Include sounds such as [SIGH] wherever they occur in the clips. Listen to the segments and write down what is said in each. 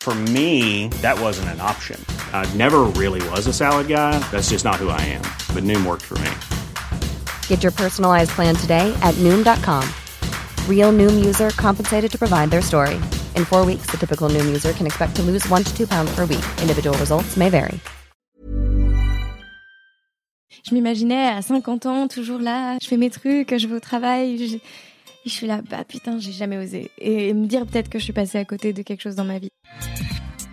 For me, that wasn't an option. I never really was a salad guy. That's just not who I am. But Noom worked for me. Get your personalized plan today at Noom.com. Real Noom user compensated to provide their story. In four weeks, the typical Noom user can expect to lose one to two pounds per week. Individual results may vary. Je m'imaginais à 50 ans, toujours là, je fais mes trucs, je vais au travail, je, je suis là, bah putain, j'ai jamais osé. Et me dire peut-être que je suis passée à côté de quelque chose dans ma vie.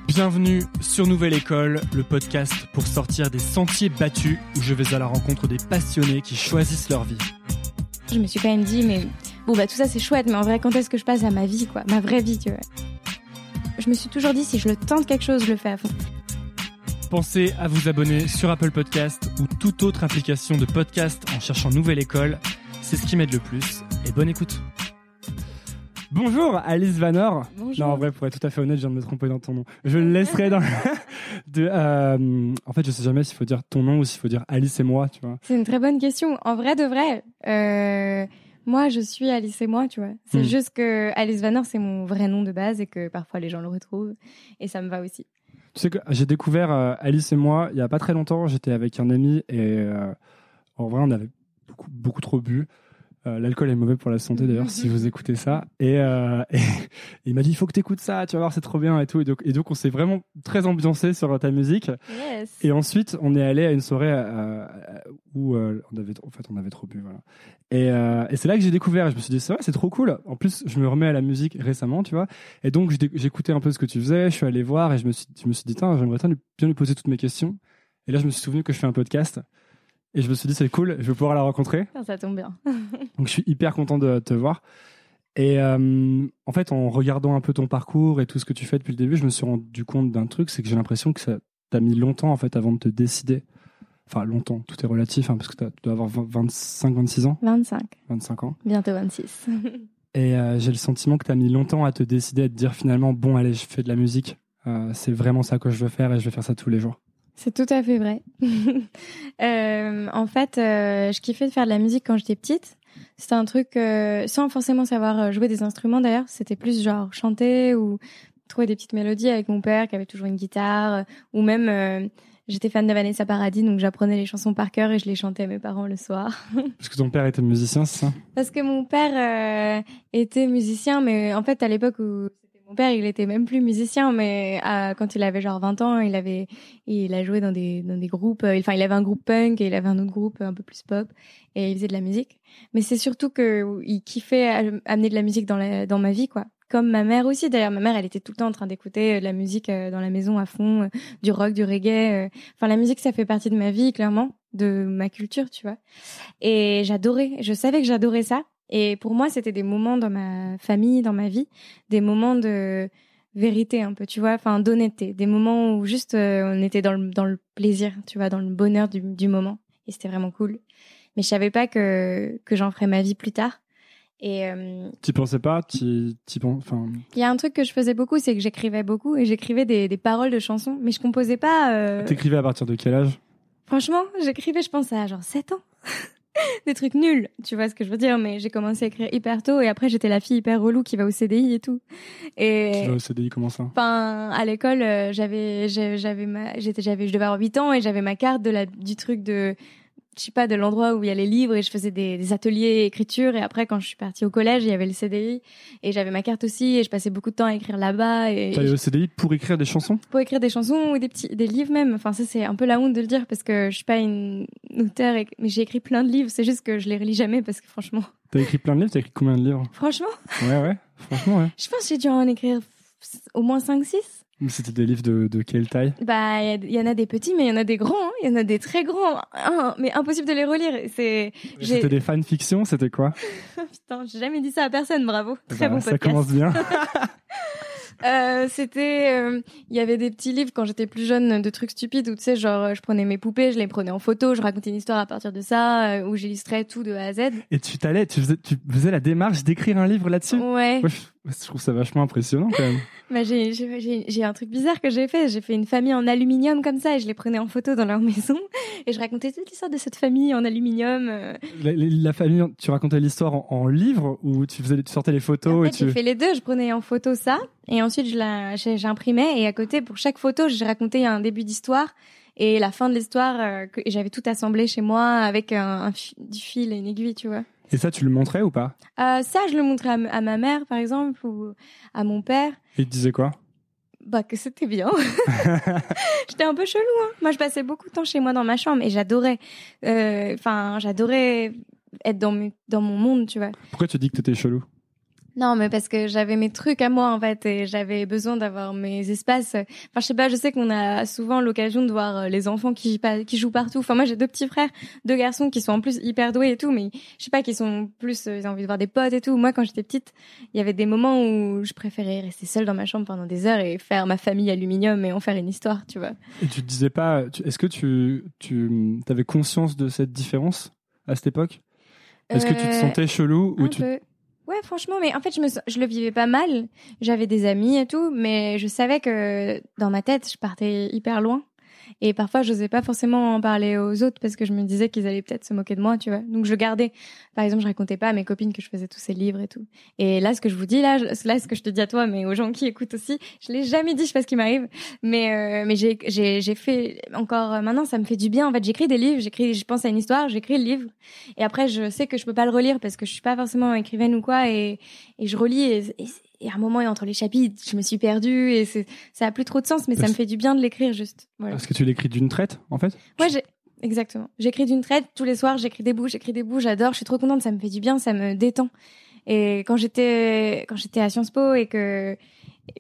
Bienvenue sur Nouvelle École, le podcast pour sortir des sentiers battus où je vais à la rencontre des passionnés qui choisissent leur vie. Je me suis quand même dit, mais bon, bah tout ça c'est chouette, mais en vrai, quand est-ce que je passe à ma vie, quoi? Ma vraie vie, tu vois. Je me suis toujours dit, si je le tente quelque chose, je le fais à fond. Pensez à vous abonner sur Apple Podcast ou toute autre application de podcast en cherchant Nouvelle École. C'est ce qui m'aide le plus. Et bonne écoute. Bonjour Alice Vanor. Bonjour. Non, en vrai, pour être tout à fait honnête, je viens de me tromper dans ton nom. Je le laisserai dans. [LAUGHS] de, euh, En fait, je sais jamais s'il faut dire ton nom ou s'il faut dire Alice et moi, tu vois. C'est une très bonne question. En vrai de vrai, euh, moi je suis Alice et moi, tu vois. C'est Hmm. juste que Alice Vanor c'est mon vrai nom de base et que parfois les gens le retrouvent et ça me va aussi. Tu sais que j'ai découvert euh, Alice et moi il y a pas très longtemps. J'étais avec un ami et euh, en vrai, on avait beaucoup, beaucoup trop bu. Euh, L'alcool est mauvais pour la santé d'ailleurs si vous écoutez ça. Et, euh, et [LAUGHS] il m'a dit il faut que tu écoutes ça, tu vas voir c'est trop bien et tout. Et donc, et donc on s'est vraiment très ambiancé sur ta musique. Yes. Et ensuite on est allé à une soirée euh, où on avait en fait on avait trop bu voilà. Et, c'est là que j'ai découvert. Je me suis dit c'est vrai c'est trop cool. En plus je me remets à la musique récemment tu vois. Et donc j'écoutais un peu ce que tu faisais. Je suis allé voir et je me suis je me suis dit Tain, j'aimerais bien lui poser toutes mes questions. Et là je me suis souvenu que je fais un podcast. Et je me suis dit c'est cool, je vais pouvoir la rencontrer. Ça tombe bien. [LAUGHS] Donc je suis hyper content de te voir. Et euh, en fait, en regardant un peu ton parcours et tout ce que tu fais depuis le début, je me suis rendu compte d'un truc, c'est que j'ai l'impression que ça t'a mis longtemps en fait avant de te décider. Enfin longtemps, tout est relatif, hein, parce que tu dois avoir 25, 26 ans, 25, 25 ans. bientôt 26. [LAUGHS] Et euh, j'ai le sentiment que tu as mis longtemps à te décider, à te dire finalement, bon allez, je fais de la musique. Euh, c'est vraiment ça que je veux faire et je vais faire ça tous les jours. C'est tout à fait vrai. [LAUGHS] Euh, en fait, euh, je kiffais de faire de la musique quand j'étais petite. C'était un truc euh, sans forcément savoir euh, jouer des instruments d'ailleurs. C'était plus genre chanter ou trouver des petites mélodies avec mon père qui avait toujours une guitare. euh, ou même, euh, j'étais fan de Vanessa Paradis, donc j'apprenais les chansons par cœur et je les chantais à mes parents le soir. [LAUGHS] Parce que ton père était musicien, c'est ça? Parce que mon père euh, était musicien, mais en fait, à l'époque où mon père, il était même plus musicien, mais euh, quand il avait genre 20 ans, il avait, il a joué dans des, dans des groupes, euh, enfin, il avait un groupe punk et il avait un autre groupe un peu plus pop et il faisait de la musique. Mais c'est surtout que il kiffait euh, amener de la musique dans la, dans ma vie, quoi. Comme ma mère aussi, d'ailleurs. Ma mère, elle était tout le temps en train d'écouter euh, de la musique euh, dans la maison à fond, euh, du rock, du reggae. euh. Enfin, la musique, ça fait partie de ma vie, clairement, de ma culture, tu vois. Et j'adorais, je savais que j'adorais ça. Et pour moi, c'était des moments dans ma famille, dans ma vie, des moments de vérité un peu, tu vois, enfin d'honnêteté, des moments où juste euh, on était dans le, dans le plaisir, tu vois, dans le bonheur du, du moment. Et c'était vraiment cool. Mais je savais pas que, que j'en ferais ma vie plus tard. Et euh, Tu pensais pas? Tu tu penses Enfin, il y a un truc que je faisais beaucoup, c'est que j'écrivais beaucoup et j'écrivais des, des paroles de chansons, mais je composais pas. euh, t'écrivais à partir de quel âge? Franchement, j'écrivais, je pense, à genre 7 ans. [LAUGHS] [LAUGHS] Des trucs nuls, tu vois ce que je veux dire, mais j'ai commencé à écrire hyper tôt et après j'étais la fille hyper relou qui va au CDI et tout. Et Tu vas au CDI, comment ça? enfin à l'école, euh, j'avais j'avais ma j'étais j'avais je devais avoir 8 ans et j'avais ma carte de la du truc de je sais pas, de l'endroit où il y a les livres et je faisais des, des, ateliers écriture. Et après, quand je suis partie au collège, il y avait le CDI et j'avais ma carte aussi et je passais beaucoup de temps à écrire là-bas. Et T'allais au CDI pour écrire des chansons? Pour écrire des chansons ou des petits, des livres même. Enfin, ça, c'est un peu la honte de le dire parce que je suis pas une auteure, et... mais j'ai écrit plein de livres. C'est juste que je les relis jamais parce que franchement. T'as écrit plein de livres? T'as écrit combien de livres? Franchement? Ouais, ouais. Franchement, ouais. Je pense que j'ai dû en écrire au moins 5-6. C'était des livres de, de quelle taille? Bah, il y, en a des petits, mais il y en a des grands. hein. Il y en a des très grands, hein, mais impossible de les relire. C'est. C'était des fanfictions C'était quoi? [LAUGHS] Putain, j'ai jamais dit ça à personne. Bravo. Très Bah, bon Ça podcast. commence bien. [LAUGHS] Euh, c'était, euh, il y avait des petits livres quand j'étais plus jeune de trucs stupides où tu sais, genre, euh, je prenais mes poupées, je les prenais en photo, je racontais une histoire à partir de ça, euh, où j'illustrais tout de A à Z. Et tu t'allais, tu faisais, tu faisais la démarche d'écrire un livre là-dessus? Ouais. Ouais, je je trouve ça vachement impressionnant quand même. [LAUGHS] Bah, j'ai, un truc bizarre que j'ai fait. J'ai fait une famille en aluminium comme ça et je les prenais en photo dans leur [LAUGHS] maison et je racontais toute l'histoire de cette famille en aluminium. euh. La, famille, tu racontais l'histoire en, en livre ou tu faisais, tu sortais les photos En et tu. j'ai fait les deux. Je prenais en photo ça et ensuite je j'imprimais et à côté pour chaque photo, j'ai raconté un début d'histoire et la fin de l'histoire. euh, j'avais tout assemblé chez moi avec un, un fi- du fil et une aiguille, tu vois. Et ça, tu le montrais ou pas? Euh, ça, je le montrais à, ma mère, par exemple, ou à mon père. Et il disait quoi? Bah que c'était bien. [LAUGHS] J'étais un peu chelou. Hein. Moi, je passais beaucoup de temps chez moi dans ma chambre et j'adorais. euh, Enfin, j'adorais être dans, mes- dans mon monde, tu vois. Pourquoi tu dis que t'étais chelou? Non, mais parce que j'avais mes trucs à moi en fait et j'avais besoin d'avoir mes espaces. Enfin, je sais pas, je sais qu'on a souvent l'occasion de voir euh, les enfants qui jouent partout. Enfin, moi j'ai deux petits frères, deux garçons qui sont en plus hyper doués et tout, mais je sais pas, qui sont plus, euh, ils ont envie de voir des potes et tout. Moi, quand j'étais petite, il y avait des moments où je préférais rester seule dans ma chambre pendant des heures et faire ma famille aluminium et en faire une histoire, tu vois. Et tu te disais pas. Est-ce que tu, tu avais conscience de cette différence à cette époque? Est-ce que tu te Euh, sentais chelou ou tu peu. Ouais, franchement, mais en fait, je me, je le vivais pas mal. J'avais des amis et tout, mais je savais que dans ma tête, je partais hyper loin. Et parfois, je n'osais pas forcément en parler aux autres parce que je me disais qu'ils allaient peut-être se moquer de moi, tu vois. Donc, je gardais. Par exemple, je racontais pas à mes copines que je faisais tous ces livres et tout. Et là, ce que je vous dis, là, là, ce que je te dis à toi, mais aux gens qui écoutent aussi, je l'ai jamais dit, je sais pas ce qui m'arrive. Mais, euh, mais j'ai, j'ai, j'ai fait encore, euh, maintenant, ça me fait du bien. En fait, j'écris des livres, j'écris, je pense à une histoire, j'écris le livre. Et après, je sais que je peux pas le relire parce que je suis pas forcément écrivaine ou quoi. Et, et je relis et, et, et à un moment, entre les chapitres, je me suis perdue et c'est, ça a plus trop de sens, mais ça Parce- me fait du bien de l'écrire juste. Voilà. Est-ce que tu l'écris d'une traite en fait? Ouais, j'ai, exactement. J'écris d'une traite tous les soirs, j'écris des bouts, j'écris des bouts, j'adore, je suis trop contente, ça me fait du bien, ça me détend. Et quand j'étais, quand j'étais à Sciences Po et que,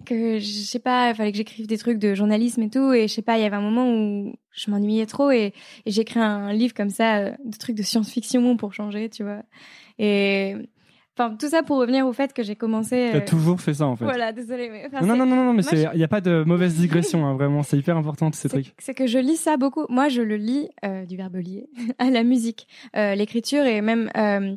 que je sais pas, il fallait que j'écrive des trucs de journalisme et tout, et je sais pas, il y avait un moment où je m'ennuyais trop et, et j'ai écrit un livre comme ça, euh, de trucs de science-fiction pour changer, tu vois. Et, enfin, tout ça pour revenir au fait que j'ai commencé. T'as euh, toujours fait ça en fait. Voilà, désolée, mais enfin, Non, non, non, non, non, mais c'est, je- il n'y a pas de mauvaise [LAUGHS] digression, hein, vraiment, c'est hyper important ces trucs. c'est que je lis ça beaucoup. Moi, je le lis euh, du verbe lier [LAUGHS] à la musique, euh, l'écriture et même euh,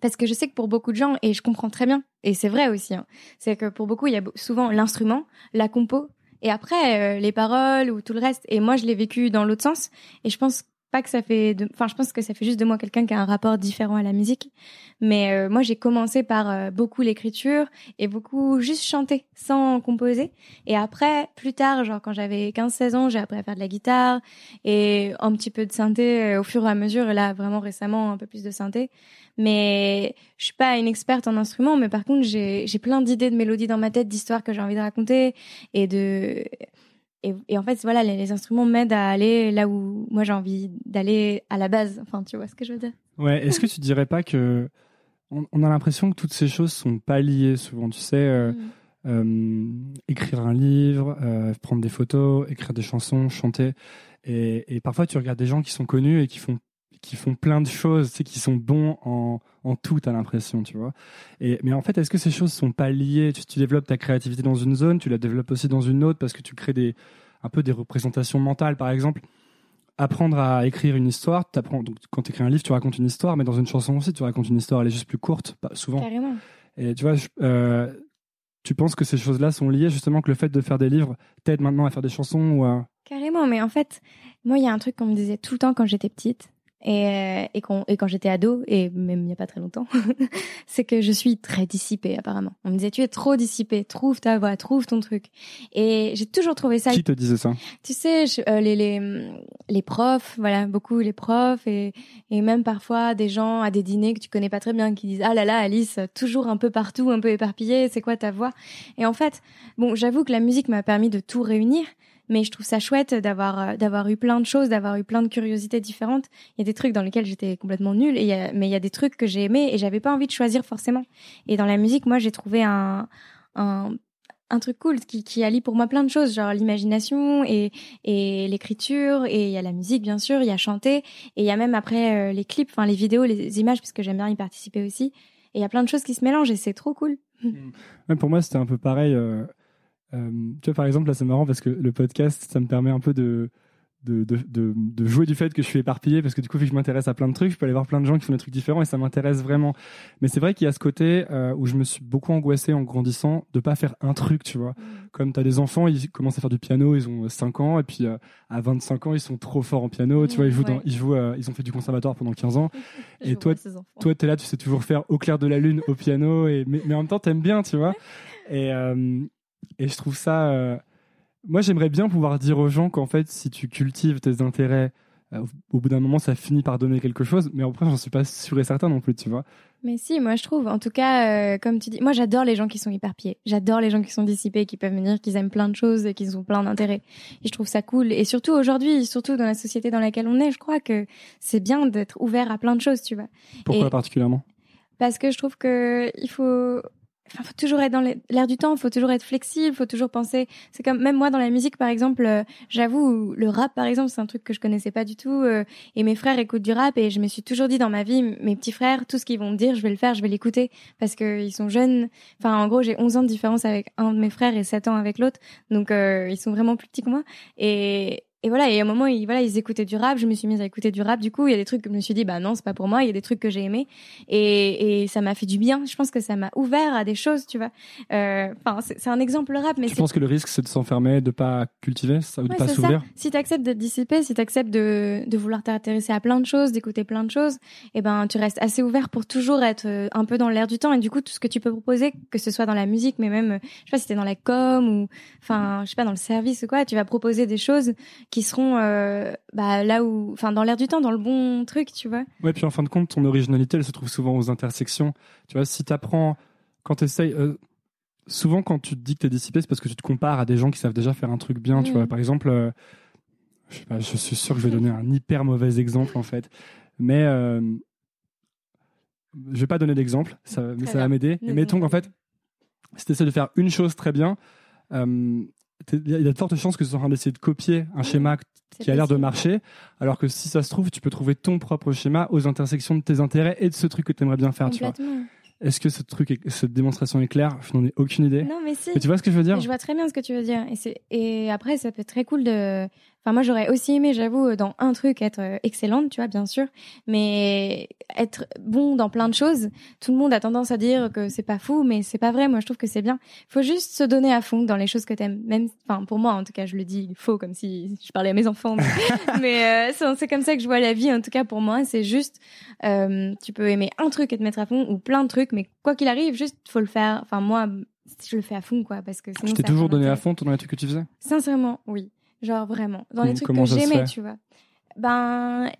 parce que je sais que pour beaucoup de gens et je comprends très bien et c'est vrai aussi, hein, c'est que pour beaucoup il y a souvent l'instrument, la compo et après les paroles ou tout le reste. Et moi, je l'ai vécu dans l'autre sens et je pense pas que ça fait, de... enfin, je pense que ça fait juste de moi quelqu'un qui a un rapport différent à la musique. Mais euh, moi, j'ai commencé par euh, beaucoup l'écriture et beaucoup juste chanter sans composer. Et après, plus tard, genre quand j'avais 15-16 ans, j'ai appris à faire de la guitare et un petit peu de synthé euh, au fur et à mesure. Là, vraiment récemment, un peu plus de synthé. Mais je suis pas une experte en instrument, mais par contre, j'ai j'ai plein d'idées de mélodies dans ma tête, d'histoires que j'ai envie de raconter et de et, et en fait, voilà, les, les instruments m'aident à aller là où moi j'ai envie d'aller à la base. Enfin, tu vois ce que je veux dire? Ouais, est-ce que tu dirais pas que on, on a l'impression que toutes ces choses sont pas liées souvent, tu sais, euh, Mm. euh, écrire un livre, euh, prendre des photos, écrire des chansons, chanter, et, et parfois tu regardes des gens qui sont connus et qui font qui font plein de choses, tu sais, qui sont bons en, en tout, t'as l'impression, tu vois. Et, mais en fait, est-ce que ces choses sont pas liées? Tu, tu développes ta créativité dans une zone, tu la développes aussi dans une autre parce que tu crées des, un peu des représentations mentales, par exemple. Apprendre à écrire une histoire, t'apprends, donc quand tu écris un livre, tu racontes une histoire, mais dans une chanson aussi, tu racontes une histoire, elle est juste plus courte, pas souvent. Carrément. Et tu vois, je- euh, tu penses que ces choses-là sont liées justement que le fait de faire des livres t'aide maintenant à faire des chansons ou à... Carrément, mais en fait, moi, il y a un truc qu'on me disait tout le temps quand j'étais petite. Et, euh, et, quand, et quand j'étais ado, et même il n'y a pas très longtemps, [LAUGHS] c'est que je suis très dissipée apparemment. On me disait tu es trop dissipée, trouve ta voix, trouve ton truc. Et j'ai toujours trouvé ça. Qui te disait ça? Tu sais, euh, les, les, les profs, voilà, beaucoup les profs, et, et même parfois des gens à des dîners que tu connais pas très bien qui disent ah là là Alice, toujours un peu partout, un peu éparpillée, c'est quoi ta voix? Et en fait, bon, j'avoue que la musique m'a permis de tout réunir mais je trouve ça chouette d'avoir euh, d'avoir eu plein de choses, d'avoir eu plein de curiosités différentes. Il y a des trucs dans lesquels j'étais complètement nulle, mais il y a des trucs que j'ai aimés et j'avais pas envie de choisir forcément. Et dans la musique, moi, j'ai trouvé un, un un truc cool qui, qui allie pour moi plein de choses, genre l'imagination et, et l'écriture, et il y a la musique bien sûr, il y a chanter, et il y a même après euh, les clips, enfin les vidéos, les images, parce que j'aime bien y participer aussi. Et il y a plein de choses qui se mélangent et c'est trop cool. Pour moi, c'était un peu pareil. Euh, euh, tu vois, par exemple, là, c'est marrant parce que le podcast, ça me permet un peu de, de, de, de, jouer du fait que je suis éparpillé parce que du coup, vu que je m'intéresse à plein de trucs, je peux aller voir plein de gens qui font des trucs différents et ça m'intéresse vraiment. Mais c'est vrai qu'il y a ce côté euh, où je me suis beaucoup angoissé en grandissant de pas faire un truc, tu vois. Mm. Comme tu as des enfants, ils commencent à faire du piano, ils ont 5 ans et puis euh, à 25 ans, ils sont trop forts en piano, tu vois, ils jouent, dans, ils, jouent ils ont fait du conservatoire pendant 15 ans. [LAUGHS] et toi, toi, tu es là, tu sais toujours faire au clair de la lune au piano, et, mais, mais en même temps, tu aimes bien, tu vois. [LAUGHS] Et, et je trouve ça. Euh, moi, j'aimerais bien pouvoir dire aux gens qu'en fait, si tu cultives tes intérêts, euh, au bout d'un moment, ça finit par donner quelque chose. Mais après, j'en suis pas sûr et certain non plus, tu vois. Mais si, moi, je trouve. En tout cas, euh, comme tu dis, moi, j'adore les gens qui sont hyper-pieds. J'adore les gens qui sont dissipés, qui peuvent me dire qu'ils aiment plein de choses et qu'ils ont plein d'intérêts. Et je trouve ça cool. Et surtout aujourd'hui, surtout dans la société dans laquelle on est, je crois que c'est bien d'être ouvert à plein de choses, tu vois. Pourquoi particulièrement? Parce que je trouve que il faut Enfin, faut toujours être dans l'air du temps, faut toujours être flexible, faut toujours penser. C'est comme même moi dans la musique, par exemple, euh, j'avoue, le rap, par exemple, c'est un truc que je connaissais pas du tout. Euh, et mes frères écoutent du rap, et je me suis toujours dit dans ma vie, mes petits frères, tout ce qu'ils vont dire, je vais le faire, je vais l'écouter, parce que ils sont jeunes. Enfin, en gros, j'ai 11 ans de différence avec un de mes frères et 7 ans avec l'autre, donc euh, ils sont vraiment plus petits que moi. Et et voilà, et à un moment, ils, voilà, ils écoutaient du rap, je me suis mise à écouter du rap. Du coup, il y a des trucs que je me suis dit, bah non, c'est pas pour moi. Il y a des trucs que j'ai aimés, et, et ça m'a fait du bien. Je pense que ça m'a ouvert à des choses, tu vois. Euh, enfin, c'est un exemple rap, mais tu penses que le risque, c'est de s'enfermer, de pas cultiver, ça, de pas s'ouvrir? Si t'acceptes d'être dissipé, si t'acceptes de, de vouloir t'intéresser à plein de choses, d'écouter plein de choses, et eh ben, tu restes assez ouvert pour toujours être euh, un peu dans l'air du temps. Et du coup, tout ce que tu peux proposer, que ce soit dans la musique, mais même, je sais pas si t'es dans la com ou, enfin, je sais pas, dans le service ou quoi, tu vas proposer des choses qui seront euh, euh, bah, là où, enfin, dans l'air du temps, dans le bon truc, tu vois. Ouais, puis en fin de compte, ton originalité, elle se trouve souvent aux intersections. Tu vois, si tu apprends, quand tu essayes, euh, souvent quand tu te dis que tu es dissipé, c'est parce que tu te compares à des gens qui savent déjà faire un truc bien, tu vois. Mm. Par exemple, euh, je, sais pas, je suis sûr que je vais donner un hyper mauvais exemple, en fait. Mais je vais pas donner d'exemple, ça, mais ça va m'aider. Et mettons qu'en fait, si tu essaies de faire une chose très bien, il y a de fortes chances que tu sois en train d'essayer de copier un schéma qui a l'air de marcher, alors que si ça se trouve, tu peux trouver ton propre schéma aux intersections de tes intérêts et de ce truc que tu aimerais bien faire. Tu vois. Est-ce que ce truc, cette démonstration est claire? Je n'en ai aucune idée. Non, mais si. tu vois ce que je veux dire? Je vois très bien ce que tu veux dire. Et, et après, ça peut être très cool de Enfin, moi, j'aurais aussi aimé, j'avoue, dans un truc être euh, excellente, tu vois, bien sûr, mais être bon dans plein de choses. Tout le monde a tendance à dire que c'est pas fou, mais c'est pas vrai. Moi, je trouve que c'est bien. Faut juste se donner à fond dans les choses que t'aimes. Même, enfin, pour moi, en tout cas, je le dis faux, comme si je parlais à mes enfants. Mais, [LAUGHS] [LAUGHS] euh, c'est comme ça que je vois la vie. En tout cas, pour moi, c'est juste, euh, tu peux aimer un truc et te mettre à fond, ou plein de trucs, mais quoi qu'il arrive, juste faut le faire. Enfin, moi, je le fais à fond, quoi, parce que sinon. Tu t'es toujours donné à fond dans les trucs que tu faisais? Sincèrement, oui. Genre vraiment. Dans les trucs que j'aimais, tu vois. Ben,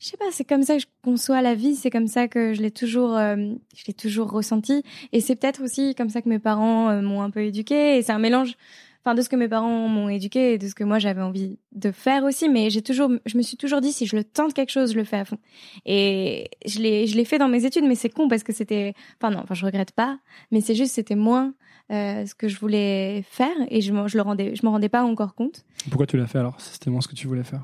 je sais pas, c'est comme ça que je conçois la vie, c'est comme ça que je l'ai toujours, euh, je l'ai toujours ressenti. Et c'est peut-être aussi comme ça que mes parents euh, m'ont un peu éduqué. Et c'est un mélange, enfin, de ce que mes parents m'ont éduqué et de ce que moi j'avais envie de faire aussi. Mais j'ai toujours, je me suis toujours dit, si je le tente quelque chose, je le fais à fond. Et je l'ai, je l'ai fait dans mes études, mais c'est con parce que c'était, enfin non, enfin je regrette pas, mais c'est juste, c'était moins euh, ce que je voulais faire et je, je le rendais, je me rendais pas encore compte. Pourquoi tu l'as fait alors? C'était moins ce que tu voulais faire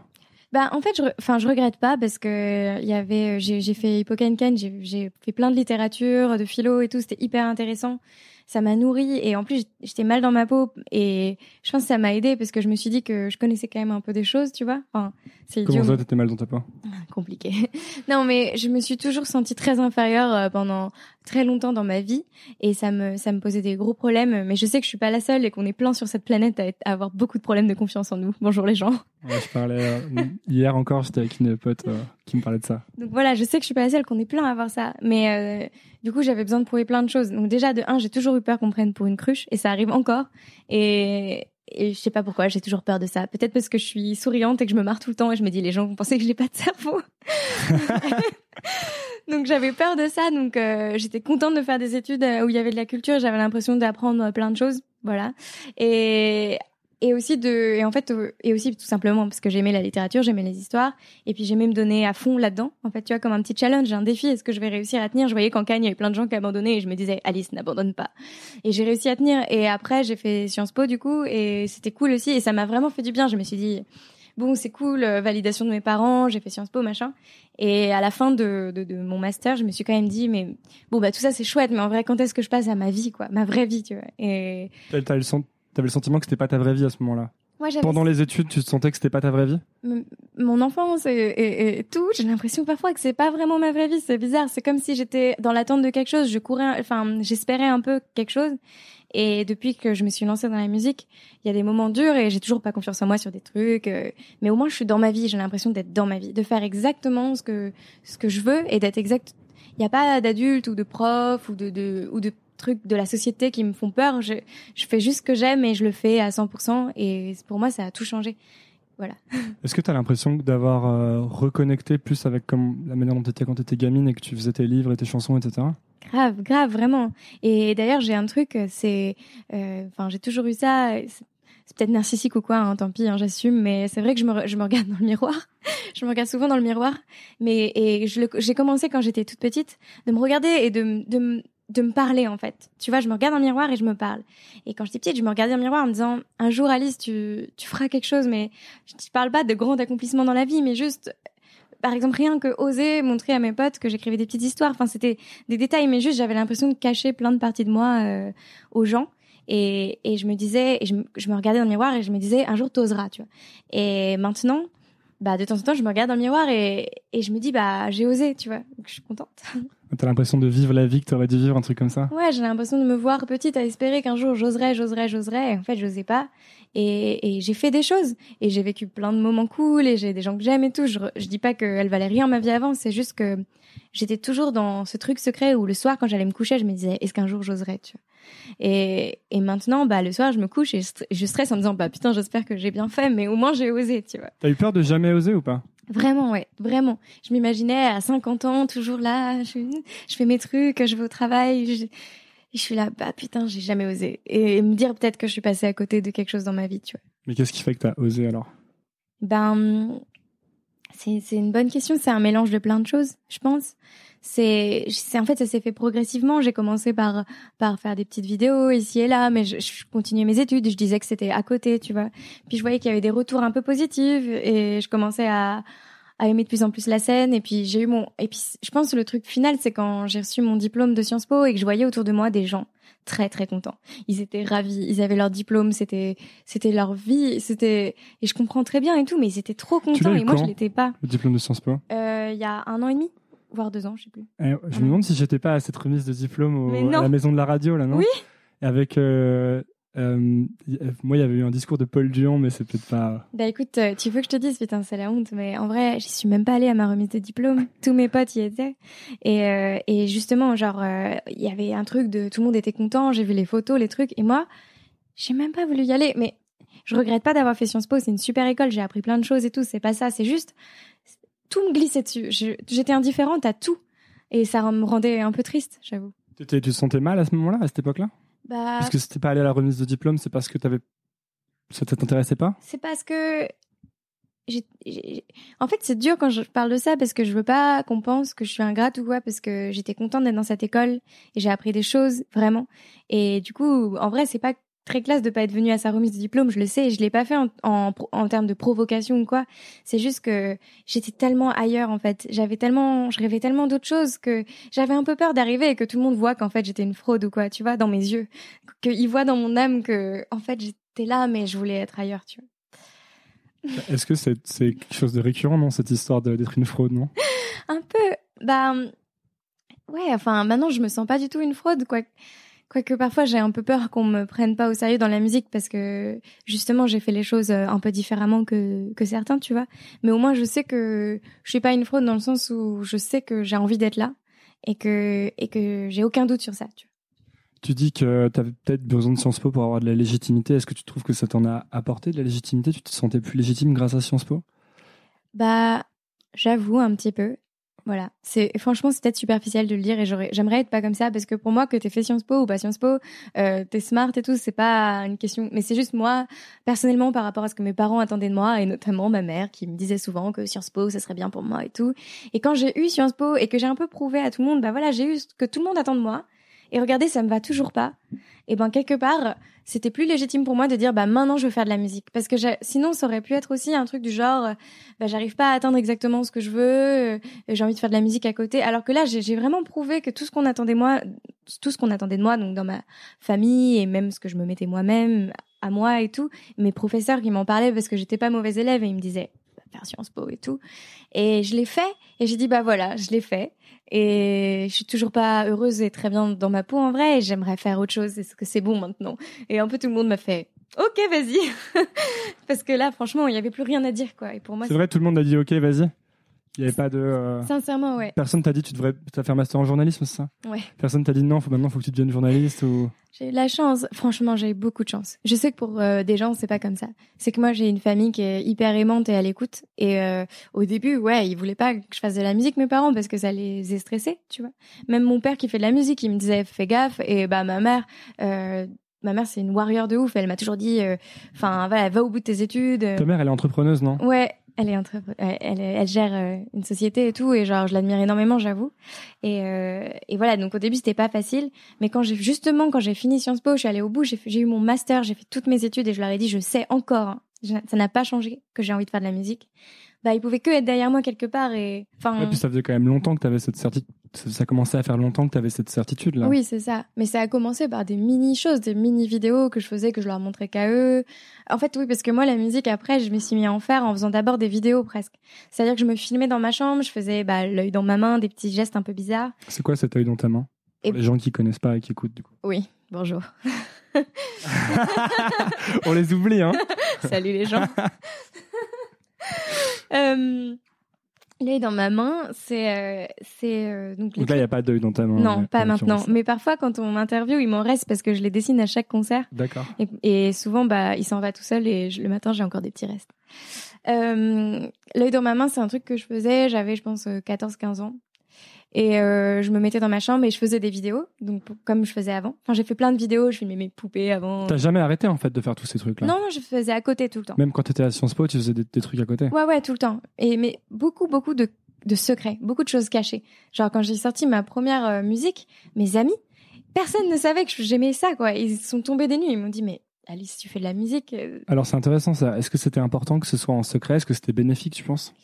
bah, en fait, je, enfin, je regrette pas parce que il y avait, j'ai fait Hippocaine, j'ai fait plein de littérature, de philo et tout, c'était hyper intéressant ça m'a nourri et en plus j'étais mal dans ma peau et je pense que ça m'a aidé parce que je me suis dit que je connaissais quand même un peu des choses, tu vois. Enfin, c'est Comment ça, t'étais mal dans ta peau? [LAUGHS] Compliqué. non, mais je me suis toujours sentie très inférieure euh, pendant très longtemps dans ma vie et ça me ça me posait des gros problèmes. Mais je sais que je suis pas la seule et qu'on est plein sur cette planète à, à, avoir beaucoup de problèmes de confiance en nous. Bonjour les gens. Ouais, je parlais euh, hier encore, j'étais avec une pote. Euh, qui me parlait de ça. Donc voilà, je sais que je suis pas la seule, qu'on est plein à avoir ça. Mais euh, du coup, j'avais besoin de prouver plein de choses. Donc déjà, de un, j'ai toujours eu peur qu'on prenne pour une cruche, et ça arrive encore. Et, et je sais pas pourquoi, j'ai toujours peur de ça. Peut-être parce que je suis souriante et que je me marre tout le temps, et je me dis, les gens vont penser que je n'ai pas de cerveau. [LAUGHS] donc j'avais peur de ça. Donc euh, j'étais contente de faire des études euh, où il y avait de la culture. J'avais l'impression d'apprendre plein de choses. Voilà. Et et aussi de et en fait et aussi tout simplement parce que j'aimais la littérature j'aimais les histoires. Et puis j'aimais me donner à fond là-dedans. En fait tu vois comme un petit challenge un défi. Est-ce que je vais réussir à tenir? Je voyais qu'en Cagne il y avait plein de gens qui abandonnaient et je me disais Alice n'abandonne pas. Et j'ai réussi à tenir. Et après j'ai fait Sciences Po du coup et c'était cool aussi. Et ça m'a vraiment fait du bien. Je me suis dit bon c'est cool euh, validation de mes parents j'ai fait Sciences Po machin. Et à la fin de, de, de, mon master je me suis quand même dit mais bon bah tout ça c'est chouette mais en vrai quand est-ce que je passe à ma vie quoi? Ma vraie vie tu vois? Et T'avais le sentiment que c'était pas ta vraie vie à ce moment-là Moi, Pendant les études, tu te sentais que c'était pas ta vraie vie? Mon enfance et, et, tout, j'ai l'impression parfois que c'est pas vraiment ma vraie vie. C'est bizarre. C'est comme si j'étais dans l'attente de quelque chose. Je courais, enfin, j'espérais un peu quelque chose. Et depuis que je me suis lancée dans la musique, il y a des moments durs et j'ai toujours pas confiance en moi sur des trucs. Euh, mais au moins, je suis dans ma vie. J'ai l'impression d'être dans ma vie, de faire exactement ce que ce que je veux et d'être exact. Il n'y a pas d'adulte ou de prof ou de, de ou de trucs de la société qui me font peur. Je, je fais juste ce que j'aime et je le fais à 100%. Et pour moi, ça a tout changé. Voilà. [LAUGHS] Est-ce que tu as l'impression d'avoir euh, reconnecté plus avec comme la manière dont tu étais quand tu étais gamine et que tu faisais tes livres et tes chansons, etc. Grave, grave, vraiment. Et d'ailleurs, j'ai un truc, c'est, euh, enfin, j'ai toujours eu ça. C'est peut-être narcissique ou quoi, hein, tant pis, hein, j'assume. Mais c'est vrai que je me, je me regarde dans le miroir. [LAUGHS] je me regarde souvent dans le miroir. Mais et j'ai commencé quand j'étais toute petite de me regarder et de, de, de me parler en fait. Tu vois, je me regarde dans le miroir et je me parle. Et quand j'étais petite, je me regardais dans le miroir en me disant un jour Alice, tu tu feras quelque chose mais je ne parle pas de grands accomplissements dans la vie mais juste par exemple rien que oser montrer à mes potes que j'écrivais des petites histoires. Enfin, c'était des détails mais juste j'avais l'impression de cacher plein de parties de moi euh, aux gens. Et, et je me disais, et je, je, me regardais dans le miroir et je me disais, un jour t'oseras, tu vois. Et maintenant, bah de temps en temps, je me regarde dans le miroir et, et je me dis, bah j'ai osé, tu vois. Donc, je suis contente. [LAUGHS] T'as l'impression de vivre la vie que t'aurais dû vivre, un truc comme ça Ouais, j'ai l'impression de me voir petite à espérer qu'un jour j'oserais, j'oserais, j'oserais. En fait, j'osais pas. Et, et j'ai fait des choses. Et j'ai vécu plein de moments cool. Et j'ai des gens que j'aime et tout. Je, je dis pas qu'elle valait rien ma vie avant. C'est juste que j'étais toujours dans ce truc secret où le soir, quand j'allais me coucher, je me disais, est-ce qu'un jour j'oserais, tu vois? Et, et maintenant, bah, le soir, je me couche et je stresse en me disant, bah, putain, j'espère que j'ai bien fait, mais au moins j'ai osé, tu vois. T'as eu peur de jamais oser ou pas? Vraiment, ouais, vraiment. Je m'imaginais à 50 ans, toujours là, je, je, fais mes trucs, je vais au travail, je, je suis là, bah putain, j'ai jamais osé. Et me dire peut-être que je suis passée à côté de quelque chose dans ma vie, tu vois. Mais qu'est-ce qui fait que t'as osé alors? Ben, c'est une bonne question. C'est un mélange de plein de choses, je pense c'est c'est en fait ça s'est fait progressivement. J'ai commencé par par faire des petites vidéos ici et là mais je, je continuais mes études. Je disais que c'était à côté tu vois. Puis je voyais qu'il y avait des retours un peu positifs et je commençais à à aimer de plus en plus la scène. Et puis j'ai eu mon et puis je pense que le truc final c'est quand j'ai reçu mon diplôme de Sciences Po et que je voyais autour de moi des gens très très contents. Ils étaient ravis. Ils avaient leur diplôme. C'était c'était leur vie. C'était et je comprends très bien et tout mais ils étaient trop contents. et moi je l'étais pas. le diplôme de Sciences Po? Euh, il y a un an et demi voire deux ans, je sais plus. Eh, je me demande si j'étais pas à cette remise de diplôme à la maison de la radio, là, non Oui. Avec. Euh, euh, moi, il y avait eu un discours de Paul Dion, mais c'est peut-être pas. Bah écoute, euh, tu veux que je te dise, putain, c'est la honte, mais en vrai, j'y suis même pas allée à ma remise de diplôme. Tous mes potes y étaient. Et, euh, et justement, genre, il y avait un truc de tout le monde était content, j'ai vu les photos, les trucs, et moi, j'ai même pas voulu y aller. Mais je regrette pas d'avoir fait Sciences Po, c'est une super école, j'ai appris plein de choses et tout, c'est pas ça, c'est juste, tout me glissait dessus. J'étais indifférente à tout. Et ça me rendait un peu triste, j'avoue. Tu te sentais mal à ce moment-là, à cette époque-là? Bah... Parce que si t'es pas allé à la remise de diplôme, c'est parce que t'avais... ça t'intéressait pas? C'est parce que... En fait, c'est dur quand je parle de ça parce que je veux pas qu'on pense que je suis ingrate ou quoi, parce que j'étais contente d'être dans cette école et j'ai appris des choses, vraiment. Et du coup, en vrai, c'est pas très classe de pas être venue à sa remise de diplôme, je le sais, et je l'ai pas fait en, en, en, termes de provocation ou quoi. C'est juste que j'étais tellement ailleurs en fait. J'avais tellement, je rêvais tellement d'autres choses que j'avais un peu peur d'arriver et que tout le monde voit qu'en fait j'étais une fraude ou quoi, tu vois, dans mes yeux, qu'ils voient dans mon âme que en fait j'étais là mais je voulais être ailleurs, tu vois. Est-ce que c'est quelque chose de récurrent, non, cette histoire d'être une fraude, non? Un peu. Bah ouais, enfin maintenant je me sens pas du tout une fraude quoi Quoique parfois j'ai un peu peur qu'on me prenne pas au sérieux dans la musique parce que justement j'ai fait les choses euh, un peu différemment que, que certains, tu vois. Mais au moins je sais que je suis pas une fraude dans le sens où je sais que j'ai envie d'être là et que, et que j'ai aucun doute sur ça, tu vois. Tu dis que tu avais peut-être besoin de Sciences Po pour avoir de la légitimité. Est-ce que tu trouves que ça t'en a apporté de la légitimité? Tu te sentais plus légitime grâce à Sciences Po? Bah, j'avoue un petit peu. Voilà, c'est franchement c'est peut-être superficiel de le dire et j'aimerais être pas comme ça parce que pour moi que t'aies fait Sciences Po ou pas Sciences Po, euh, t'es smart et tout, c'est pas une question. Mais c'est juste moi personnellement par rapport à ce que mes parents attendaient de moi et notamment ma mère qui me disait souvent que Sciences Po ça serait bien pour moi et tout. Et quand j'ai eu Sciences Po et que j'ai un peu prouvé à tout le monde, bah voilà j'ai eu ce que tout le monde attend de moi. Et regardez, ça me va toujours pas. Et ben quelque part, c'était plus légitime pour moi de dire bah maintenant je veux faire de la musique parce que sinon ça aurait pu être aussi un truc du genre euh, bah j'arrive pas à atteindre exactement ce que je veux, euh, j'ai envie de faire de la musique à côté. Alors que là j'ai vraiment prouvé que tout ce qu'on attendait moi, tout ce qu'on attendait de moi donc dans ma famille et même ce que je me mettais moi-même à moi et tout, mes professeurs qui m'en parlaient parce que j'étais pas mauvaise élève et ils me disaient faire Sciences Po et tout. Et je l'ai fait et j'ai dit bah voilà, je l'ai fait. Et je suis toujours pas heureuse et très bien dans ma peau en vrai. Et j'aimerais faire autre chose. Est-ce que c'est bon maintenant? Et un peu tout le monde m'a fait OK, vas-y. [LAUGHS] Parce que là, franchement, il n'y avait plus rien à dire quoi. Et pour moi, c'est vrai, tout le monde a dit OK, vas-y. Il n'y avait pas de. Euh, Sincèrement, ouais. Personne t'a dit tu devrais faire un master en journalisme, c'est ça? Ouais. Personne t'a dit non, faut maintenant faut que tu deviennes journaliste ou. [LAUGHS] J'ai eu la chance. Franchement, j'ai eu beaucoup de chance. Je sais que pour euh, des gens, c'est pas comme ça. C'est que moi, j'ai une famille qui est hyper aimante et à l'écoute. Et euh, au début, ouais, ils voulaient pas que je fasse de la musique, mes parents, parce que ça les faisait stresser, tu vois. Même mon père qui fait de la musique, il me disait fais gaffe. Et bah ma mère. Ma mère, c'est une warrior de ouf. Elle m'a toujours dit, enfin, voilà, va au bout de tes études. Ta mère, elle est entrepreneuse, non? Ouais, elle est entre... elle, elle, gère euh, une société et tout et genre je l'admire énormément j'avoue. Et, euh, et voilà donc au début c'était pas facile. Mais quand j'ai justement quand j'ai fini Sciences Po je suis allée au bout j'ai eu mon master j'ai fait toutes mes études et je leur ai dit je sais encore hein, ça n'a pas changé que j'ai envie de faire de la musique bah, il pouvait que être derrière moi quelque part et enfin. Ouais, puis ça faisait quand même longtemps que tu avais cette certitude. Ça commençait à faire longtemps que tu avais cette certitude là. Oui, c'est ça. Mais ça a commencé par des mini choses, des mini vidéos que je faisais que je leur montrais qu'à eux. En fait, oui, parce que moi la musique après, je me suis mis à en faire en faisant d'abord des vidéos presque. C'est-à-dire que je me filmais dans ma chambre, je faisais bah, l'œil dans ma main, des petits gestes un peu bizarres. C'est quoi cet œil dans ta main? Et... les gens qui connaissent pas et qui écoutent du coup. Oui, bonjour. [LAUGHS] On les oublie hein. [LAUGHS] Salut les gens. [LAUGHS] [LAUGHS] euh, L'œil dans ma main, c'est euh, c'est euh, donc, là il y a pas d'œil dans ta main. Non, pas maintenant. Mais parfois quand on m'interviewe, il m'en reste parce que je les dessine à chaque concert. D'accord. Et, souvent bah il s'en va tout seul et le matin j'ai encore des petits restes. Euh, L'œil dans ma main, c'est un truc que je faisais, j'avais je pense 14-15 ans. Et euh, je me mettais dans ma chambre et je faisais des vidéos, donc comme je faisais avant. Enfin, j'ai fait plein de vidéos, je filmais mes poupées avant. T'as jamais arrêté en fait de faire tous ces trucs-là? Non, je faisais à côté tout le temps. Même quand t'étais à Sciences Po, tu faisais des, trucs à côté? Ouais, ouais, tout le temps. Et mais beaucoup, beaucoup de, de secrets, beaucoup de choses cachées. Genre quand j'ai sorti ma première euh, musique, mes amis, personne ne savait que j'aimais ça, quoi. Ils sont tombés des nues, ils m'ont dit mais Alice, tu fais de la musique. Euh. Alors c'est intéressant ça. Est-ce que c'était important que ce soit en secret? Est-ce que c'était bénéfique, tu penses?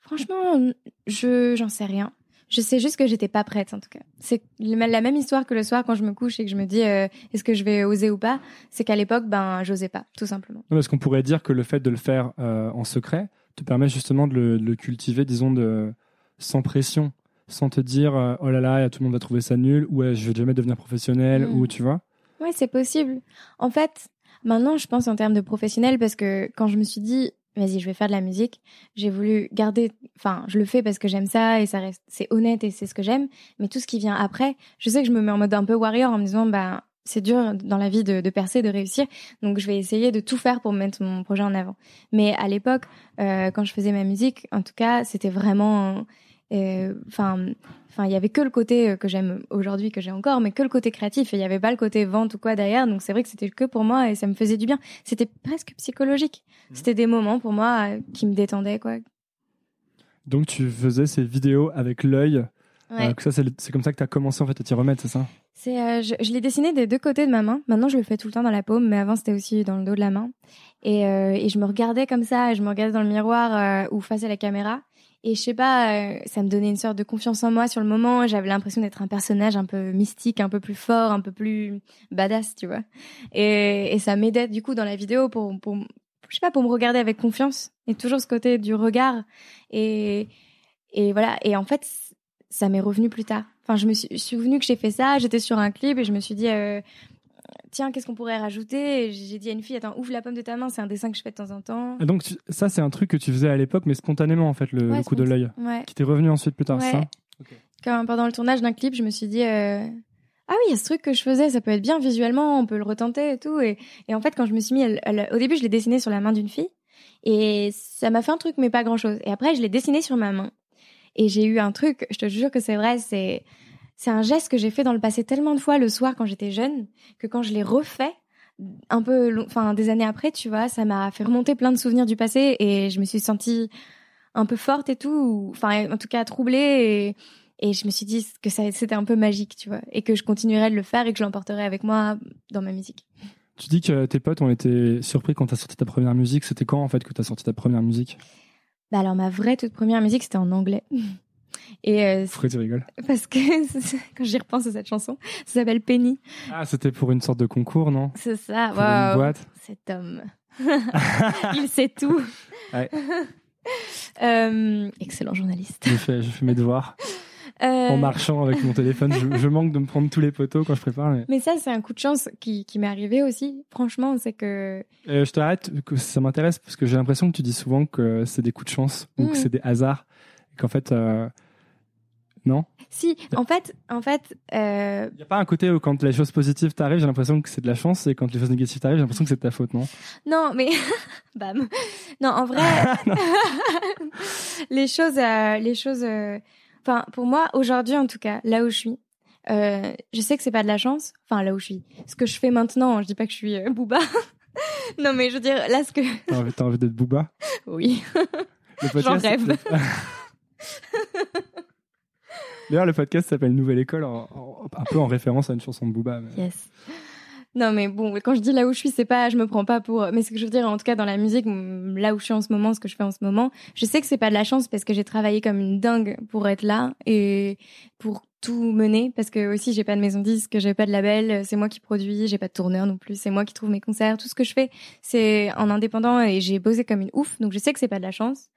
Franchement, je j'en sais rien. Je sais juste que j'étais pas prête en tout cas. C'est la même histoire que le soir quand je me couche et que je me dis euh, est-ce que je vais oser ou pas? C'est qu'à l'époque, ben, j'osais pas, tout simplement. Non, parce qu'on pourrait dire que le fait de le faire euh, en secret te permet justement de le, cultiver, disons, de, sans pression, sans te dire euh, oh là là, tout le monde va trouver ça nul ou je vais jamais devenir professionnel ou tu vois? Ouais, c'est possible. En fait, maintenant, je pense en termes de professionnel parce que quand je me suis dit vas-y, je vais faire de la musique. J'ai voulu garder, enfin, je le fais parce que j'aime ça et ça reste, c'est honnête et c'est ce que j'aime. Mais tout ce qui vient après, je sais que je me mets en mode un peu warrior en me disant, bah, c'est dur dans la vie de, percer, de réussir. Donc, je vais essayer de tout faire pour mettre mon projet en avant. Mais à l'époque, euh, quand je faisais ma musique, en tout cas, c'était vraiment, enfin, Enfin, il y avait que le côté euh, que j'aime aujourd'hui, que j'ai encore, mais que le côté créatif. Et il y avait pas le côté vente ou quoi derrière. Donc c'est vrai que c'était que pour moi et ça me faisait du bien. C'était presque psychologique. Mmh. C'était des moments pour moi euh, qui me détendaient, quoi. Donc tu faisais ces vidéos avec l'œil. Euh, ouais. ça, c'est comme ça que tu as commencé en fait à t'y remettre, c'est ça? C'est, je, je l'ai dessiné des deux côtés de ma main. Maintenant, je le fais tout le temps dans la paume, mais avant, c'était aussi dans le dos de la main. Et, et je me regardais comme ça, et je me regardais dans le miroir ou face à la caméra. Et je sais pas, euh, ça me donnait une sorte de confiance en moi sur le moment. J'avais l'impression d'être un personnage un peu mystique, un peu plus fort, un peu plus badass, tu vois. Et, et ça m'aidait du coup dans la vidéo pour, je sais pas, pour me regarder avec confiance. Et toujours ce côté du regard. Et, et voilà. Et en fait, ça m'est revenu plus tard. Enfin, je me suis souvenu que j'ai fait ça. J'étais sur un clip et je me suis dit, euh, tiens, qu'est-ce qu'on pourrait rajouter J'ai dit à une fille, attends, ouvre la pomme de ta main. C'est un dessin que je fais de temps en temps. Et donc tu- ça, c'est un truc que tu faisais à l'époque, mais spontanément en fait, le, Ouais, le coup de l'œil, Ouais. qui t'est revenu ensuite plus tard, Ouais. ça. Quand, pendant le tournage d'un clip, je me suis dit, euh, ah oui, il y a ce truc que je faisais, ça peut être bien visuellement, on peut le retenter et tout. Et, et en fait, quand je me suis mis, au début, je l'ai dessiné sur la main d'une fille et ça m'a fait un truc, mais pas grand chose. Et après, je l'ai dessiné sur ma main et j'ai eu un truc, je te jure que c'est vrai, c'est c'est un geste que j'ai fait dans le passé tellement de fois le soir quand j'étais jeune que quand je l'ai refait un peu, enfin des années après, tu vois, ça m'a fait remonter plein de souvenirs du passé et je me suis sentie un peu forte et tout, ou- enfin en tout cas troublée et, et je me suis dit que ça c'était un peu magique, tu vois, et que je continuerais de le faire et que je l'emporterais avec moi dans ma musique. Tu dis que tes potes ont été surpris quand t'as sorti ta première musique. C'était quand en fait que t'as sorti ta première musique? Bah alors ma vraie toute première musique c'était en anglais. Et euh, Pourquoi tu rigoles parce que [LAUGHS] quand j'y repense à cette chanson, ça s'appelle Penny. Ah, c'était pour une sorte de concours, non? C'est ça. Pour une boîte? Cet homme. [LAUGHS] Il sait tout. Ouais. [LAUGHS] Euh, excellent journaliste. J'ai fait, j'ai fait mes devoirs Euh, en marchant avec mon téléphone. Je, je manque de me prendre tous les poteaux quand je prépare. Mais... Mais ça, c'est un coup de chance qui, qui m'est arrivé aussi. Franchement, c'est que Euh, je t'arrête, ça m'intéresse parce que j'ai l'impression que tu dis souvent que c'est des coups de chance ou que c'est des hasards. Et qu'en fait, euh, non si, en fait, en fait, euh, Il n'y a pas un côté où quand les choses positives t'arrivent, j'ai l'impression que c'est de la chance et quand les choses négatives t'arrivent, j'ai l'impression que c'est de ta faute, non non, mais [LAUGHS] bam. Non, en vrai, [LAUGHS] [LAUGHS] les choses, euh, les choses. euh, Enfin, pour moi, aujourd'hui, en tout cas, là où je suis, euh, je sais que c'est pas de la chance. Enfin, là où je suis, ce que je fais maintenant, je dis pas que je suis euh, Booba. non, mais je veux dire, là, ce que T'as envie, envie d'être Booba? Oui. J'en rêve. D'ailleurs, le podcast s'appelle Nouvelle École, un peu en référence à une chanson de Booba. Yes. Non mais bon, quand je dis là où je suis, c'est pas, je me prends pas pour. Mais ce que je veux dire, en tout cas dans la musique, là où je suis en ce moment, ce que je fais en ce moment, je sais que c'est pas de la chance parce que j'ai travaillé comme une dingue pour être là et pour tout mener. Parce que aussi j'ai pas de maison disque, j'ai pas de label, c'est moi qui produis, j'ai pas de tourneur non plus, c'est moi qui trouve mes concerts, tout ce que je fais, c'est en indépendant et j'ai bossé comme une ouf. Donc je sais que c'est pas de la chance.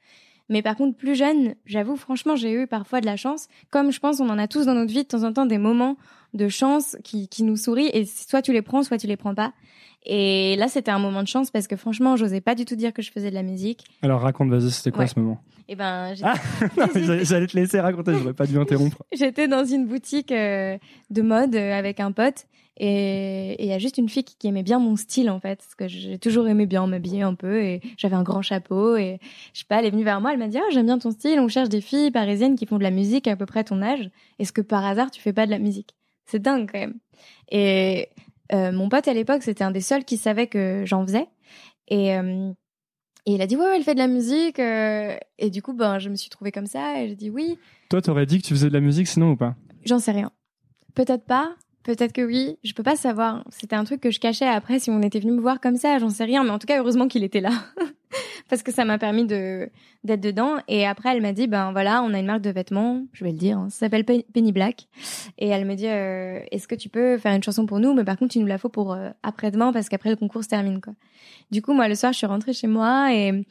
Mais par contre, plus jeune, j'avoue, franchement, j'ai eu parfois de la chance. Comme je pense, on en a tous dans notre vie de temps en temps des moments de chance qui, qui nous sourient et soit tu les prends, soit tu les prends pas. Et là, c'était un moment de chance parce que franchement, j'osais pas du tout dire que je faisais de la musique. Alors raconte, vas-y, c'était quoi Ouais. ce moment? Et ben, Ah [LAUGHS] [LAUGHS] J'allais te laisser raconter, j'aurais pas dû [LAUGHS] interrompre. j'étais dans une boutique euh, de mode euh, avec un pote et il y a juste une fille qui, aimait bien mon style en fait parce que j'ai toujours aimé bien m'habiller un peu et j'avais un grand chapeau et je sais pas elle est venue vers moi elle m'a dit ah j'aime bien ton style on cherche des filles parisiennes qui font de la musique à peu près ton âge est-ce que par hasard tu fais pas de la musique? C'est dingue quand même et euh, mon pote à l'époque c'était un des seuls qui savait que j'en faisais. Et euh, et il a dit ouais, ouais elle fait de la musique euh, et du coup ben je me suis trouvée comme ça et j'ai dit oui. Toi, t'aurais dit que tu faisais de la musique sinon ou pas? J'en sais rien. Peut-être pas, peut-être que oui, je peux pas savoir. C'était un truc que je cachais après si on était venu me voir comme ça, j'en sais rien, mais en tout cas heureusement qu'il était là. [LAUGHS] Parce que ça m'a permis de d'être dedans et après elle m'a dit ben voilà, on a une marque de vêtements, je vais le dire, hein, ça s'appelle Pe- Penny Black et elle me dit euh, est-ce que tu peux faire une chanson pour nous? Mais par contre tu nous la faut pour euh, après-demain parce qu'après le concours se termine quoi. Du coup moi le soir je suis rentrée chez moi et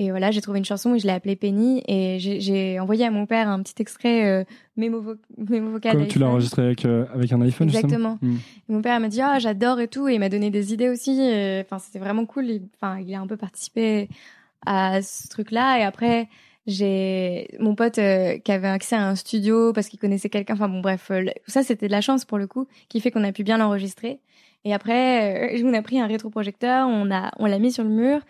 et voilà, j'ai trouvé une chanson et je l'ai appelée Penny et j'ai- envoyé à mon père un petit extrait euh, mémo, vo- mémo vocal. Comme tu l'as enregistré avec, euh, avec un iPhone Exactement. Hmm. Et mon père m'a dit ah j'adore et tout et il m'a donné des idées aussi. et, Enfin c'était vraiment cool. Il- Enfin il a un peu participé à ce truc-là et après j'ai mon pote euh, qui avait accès à un studio parce qu'il connaissait quelqu'un. Enfin bon bref euh, ça c'était de la chance pour le coup qui fait qu'on a pu bien l'enregistrer. Et après euh, on a pris un rétroprojecteur, on a on l'a mis sur le mur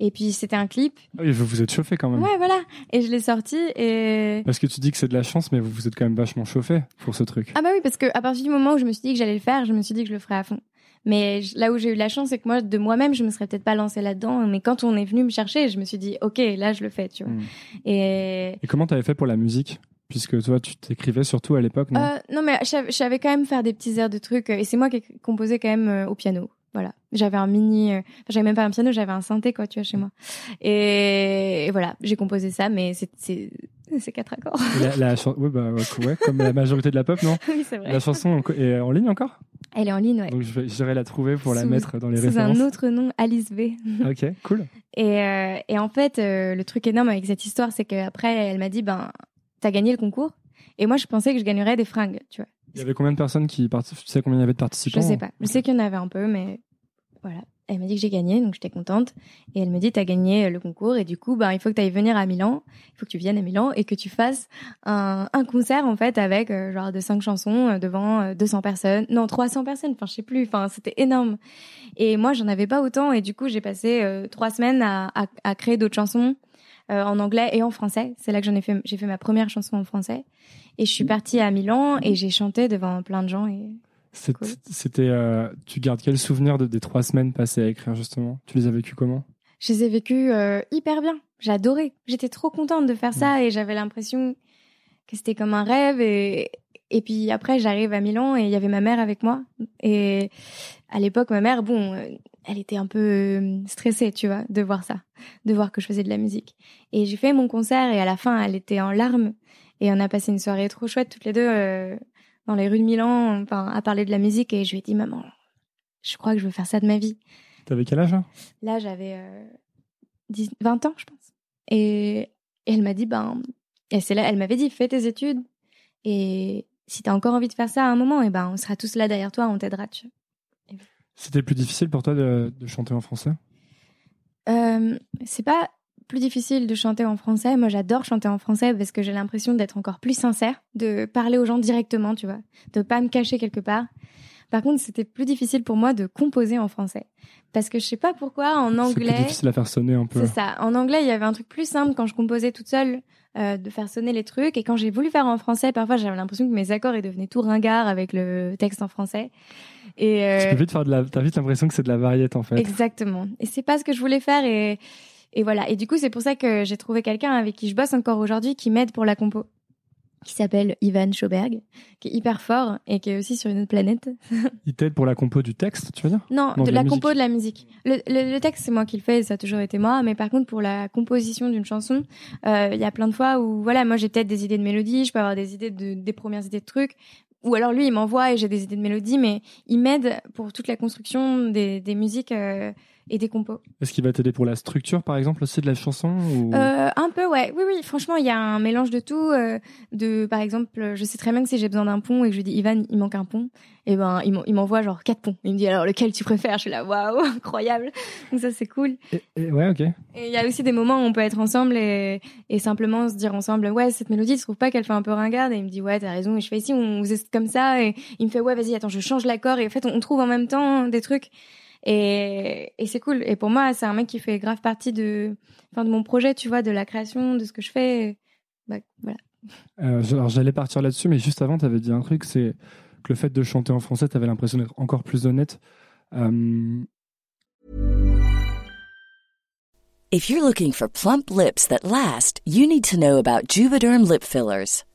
et puis c'était un clip. Ah oui, vous vous êtes chauffé quand même. Ouais voilà et je l'ai sorti et Parce que tu dis que c'est de la chance, mais vous vous êtes quand même vachement chauffé pour ce truc. Ah bah oui, parce que à partir du moment où je me suis dit que j'allais le faire, je me suis dit que je le ferais à fond. Mais là où j'ai eu de la chance, c'est que moi, de moi-même, je me serais peut-être pas lancée là-dedans. Mais quand on est venu me chercher, je me suis dit, ok, là, je le fais, tu vois. Mm. Et Et comment t'avais fait pour la musique? Puisque toi, tu t'écrivais surtout à l'époque, non? Euh, non, mais je savais- quand même faire des petits airs de trucs. euh, Et c'est moi qui ai composé quand même euh, au piano. Voilà. J'avais un mini, enfin, j'avais même pas un piano, j'avais un synthé, quoi, tu vois, chez moi. Et, et voilà, j'ai composé ça, mais c'est, quatre accords. La, la [LAUGHS] ouais, bah, ouais, ouais, comme la majorité de la pop, non? Oui, c'est vrai. La chanson est en ligne encore? Elle est en ligne, ouais. Donc j'irai la trouver pour la mettre dans les Sous références. un autre nom, Alice V. [LAUGHS] Ok, cool. Et, euh, et en fait, euh, le truc énorme avec cette histoire, c'est qu'après, elle m'a dit, ben, t'as gagné le concours. Et moi, je pensais que je gagnerais des fringues, tu vois. Il y avait combien de personnes qui participent Tu sais combien il y avait de participants? Je sais pas. Je sais qu'il y en avait un peu, mais voilà. Elle m'a dit que j'ai gagné, donc j'étais contente. Et elle me dit, t'as gagné le concours, et du coup, ben, il faut que tu ailles venir à Milan. Il faut que tu viennes à Milan et que tu fasses un, un concert, en fait, avec euh, genre de cinq chansons euh, devant euh, 200 personnes. Non, 300 personnes, enfin, je sais plus. Enfin, c'était énorme. Et moi, j'en avais pas autant, et du coup, j'ai passé euh, trois semaines à, à, à créer d'autres chansons euh, en anglais et en français. C'est là que j'en ai fait, j'ai fait ma première chanson en français. Et je suis partie à Milan et j'ai chanté devant plein de gens et Cool. C'était. euh, tu gardes quel souvenir de, des trois semaines passées à écrire justement? Tu les as vécues comment? Je les ai vécues euh, hyper bien. J'adorais. J'étais trop contente de faire ça et j'avais l'impression que c'était comme un rêve. Et, et puis après, j'arrive à Milan et il y avait ma mère avec moi. Et à l'époque, ma mère, bon, euh, elle était un peu euh, stressée, tu vois, de voir ça, de voir que je faisais de la musique. Et j'ai fait mon concert et à la fin, elle était en larmes. Et on a passé une soirée trop chouette toutes les deux euh, dans les rues de Milan, enfin, à parler de la musique. Et je lui ai dit, maman, je crois que je veux faire ça de ma vie. T'avais quel âge hein? Là, j'avais euh, 10 20 ans, je pense. Et, et elle m'a dit, ben, et c'est là, elle m'avait dit, fais tes études. Et si t'as encore envie de faire ça à un moment, et ben, on sera tous là derrière toi, on t'aidera. tu. C'était plus difficile pour toi de, de chanter en français? Euh, c'est pas plus difficile de chanter en français. Moi, j'adore chanter en français parce que j'ai l'impression d'être encore plus sincère, de parler aux gens directement, tu vois, de pas me cacher quelque part. Par contre, c'était plus difficile pour moi de composer en français parce que je sais pas pourquoi en C'est plus anglais. difficile à faire sonner un peu. C'est ça. En anglais, il y avait un truc plus simple quand je composais toute seule, euh, de faire sonner les trucs. Et quand j'ai voulu faire en français, parfois j'avais l'impression que mes accords ils devenaient tout ringards avec le texte en français. Et Tu euh, peux vite faire de la. T'as vite l'impression que c'est de la variété en fait. exactement. Et c'est pas ce que je voulais faire. Et et voilà. Et du coup, c'est pour ça que j'ai trouvé quelqu'un avec qui je bosse encore aujourd'hui, qui m'aide pour la compo, qui s'appelle Ivan Schoberg, qui est hyper fort et qui est aussi sur une autre planète. [LAUGHS] Il t'aide pour la compo du texte, tu veux dire? Non, Non, de de la, la compo de la musique. Le, le- le texte, c'est moi qui le fais, ça a toujours été moi. Mais par contre, pour la composition d'une chanson, euh, il y a plein de fois où, voilà, moi j'ai peut-être des idées de mélodie, je peux avoir des idées de, des premières idées de trucs. Ou alors lui, il m'envoie et j'ai des idées de mélodie, mais il m'aide pour toute la construction des, des musiques euh, et des compos. Est-ce qu'il va t'aider pour la structure par exemple aussi de la chanson ou... Euh, un peu, ouais. Oui, oui. Franchement, il y a un mélange de tout. euh, de, par exemple, je sais très bien que si j'ai besoin d'un pont et que je dis Ivan, il manque un pont, et ben, il m'en- il m'envoie genre quatre ponts. Il me dit alors lequel tu préfères? Je suis là, waouh, [LAUGHS] incroyable. Donc ça, c'est cool. Et- et- ouais, ok. Et il y a aussi des moments où on peut être ensemble et, et simplement se dire ensemble, ouais, cette mélodie, tu trouves pas qu'elle fait un peu ringarde? Et il me dit, ouais, t'as raison. Et je fais ici, on faisait comme ça. Et il me fait, ouais, vas-y, attends, je change l'accord. Et en fait, on, on trouve en même temps des trucs. Et, et c'est cool. Et pour moi, c'est un mec qui fait grave partie de, enfin, de mon projet, tu vois, de la création, de ce que je fais. Bah, voilà. Euh, alors j'allais partir là-dessus, mais juste avant, tu avais dit un truc, c'est que le fait de chanter en français, tu avais l'impression d'être encore plus honnête. Euh, If you're looking for plump lips that last, you need to know about Juvederm lip fillers.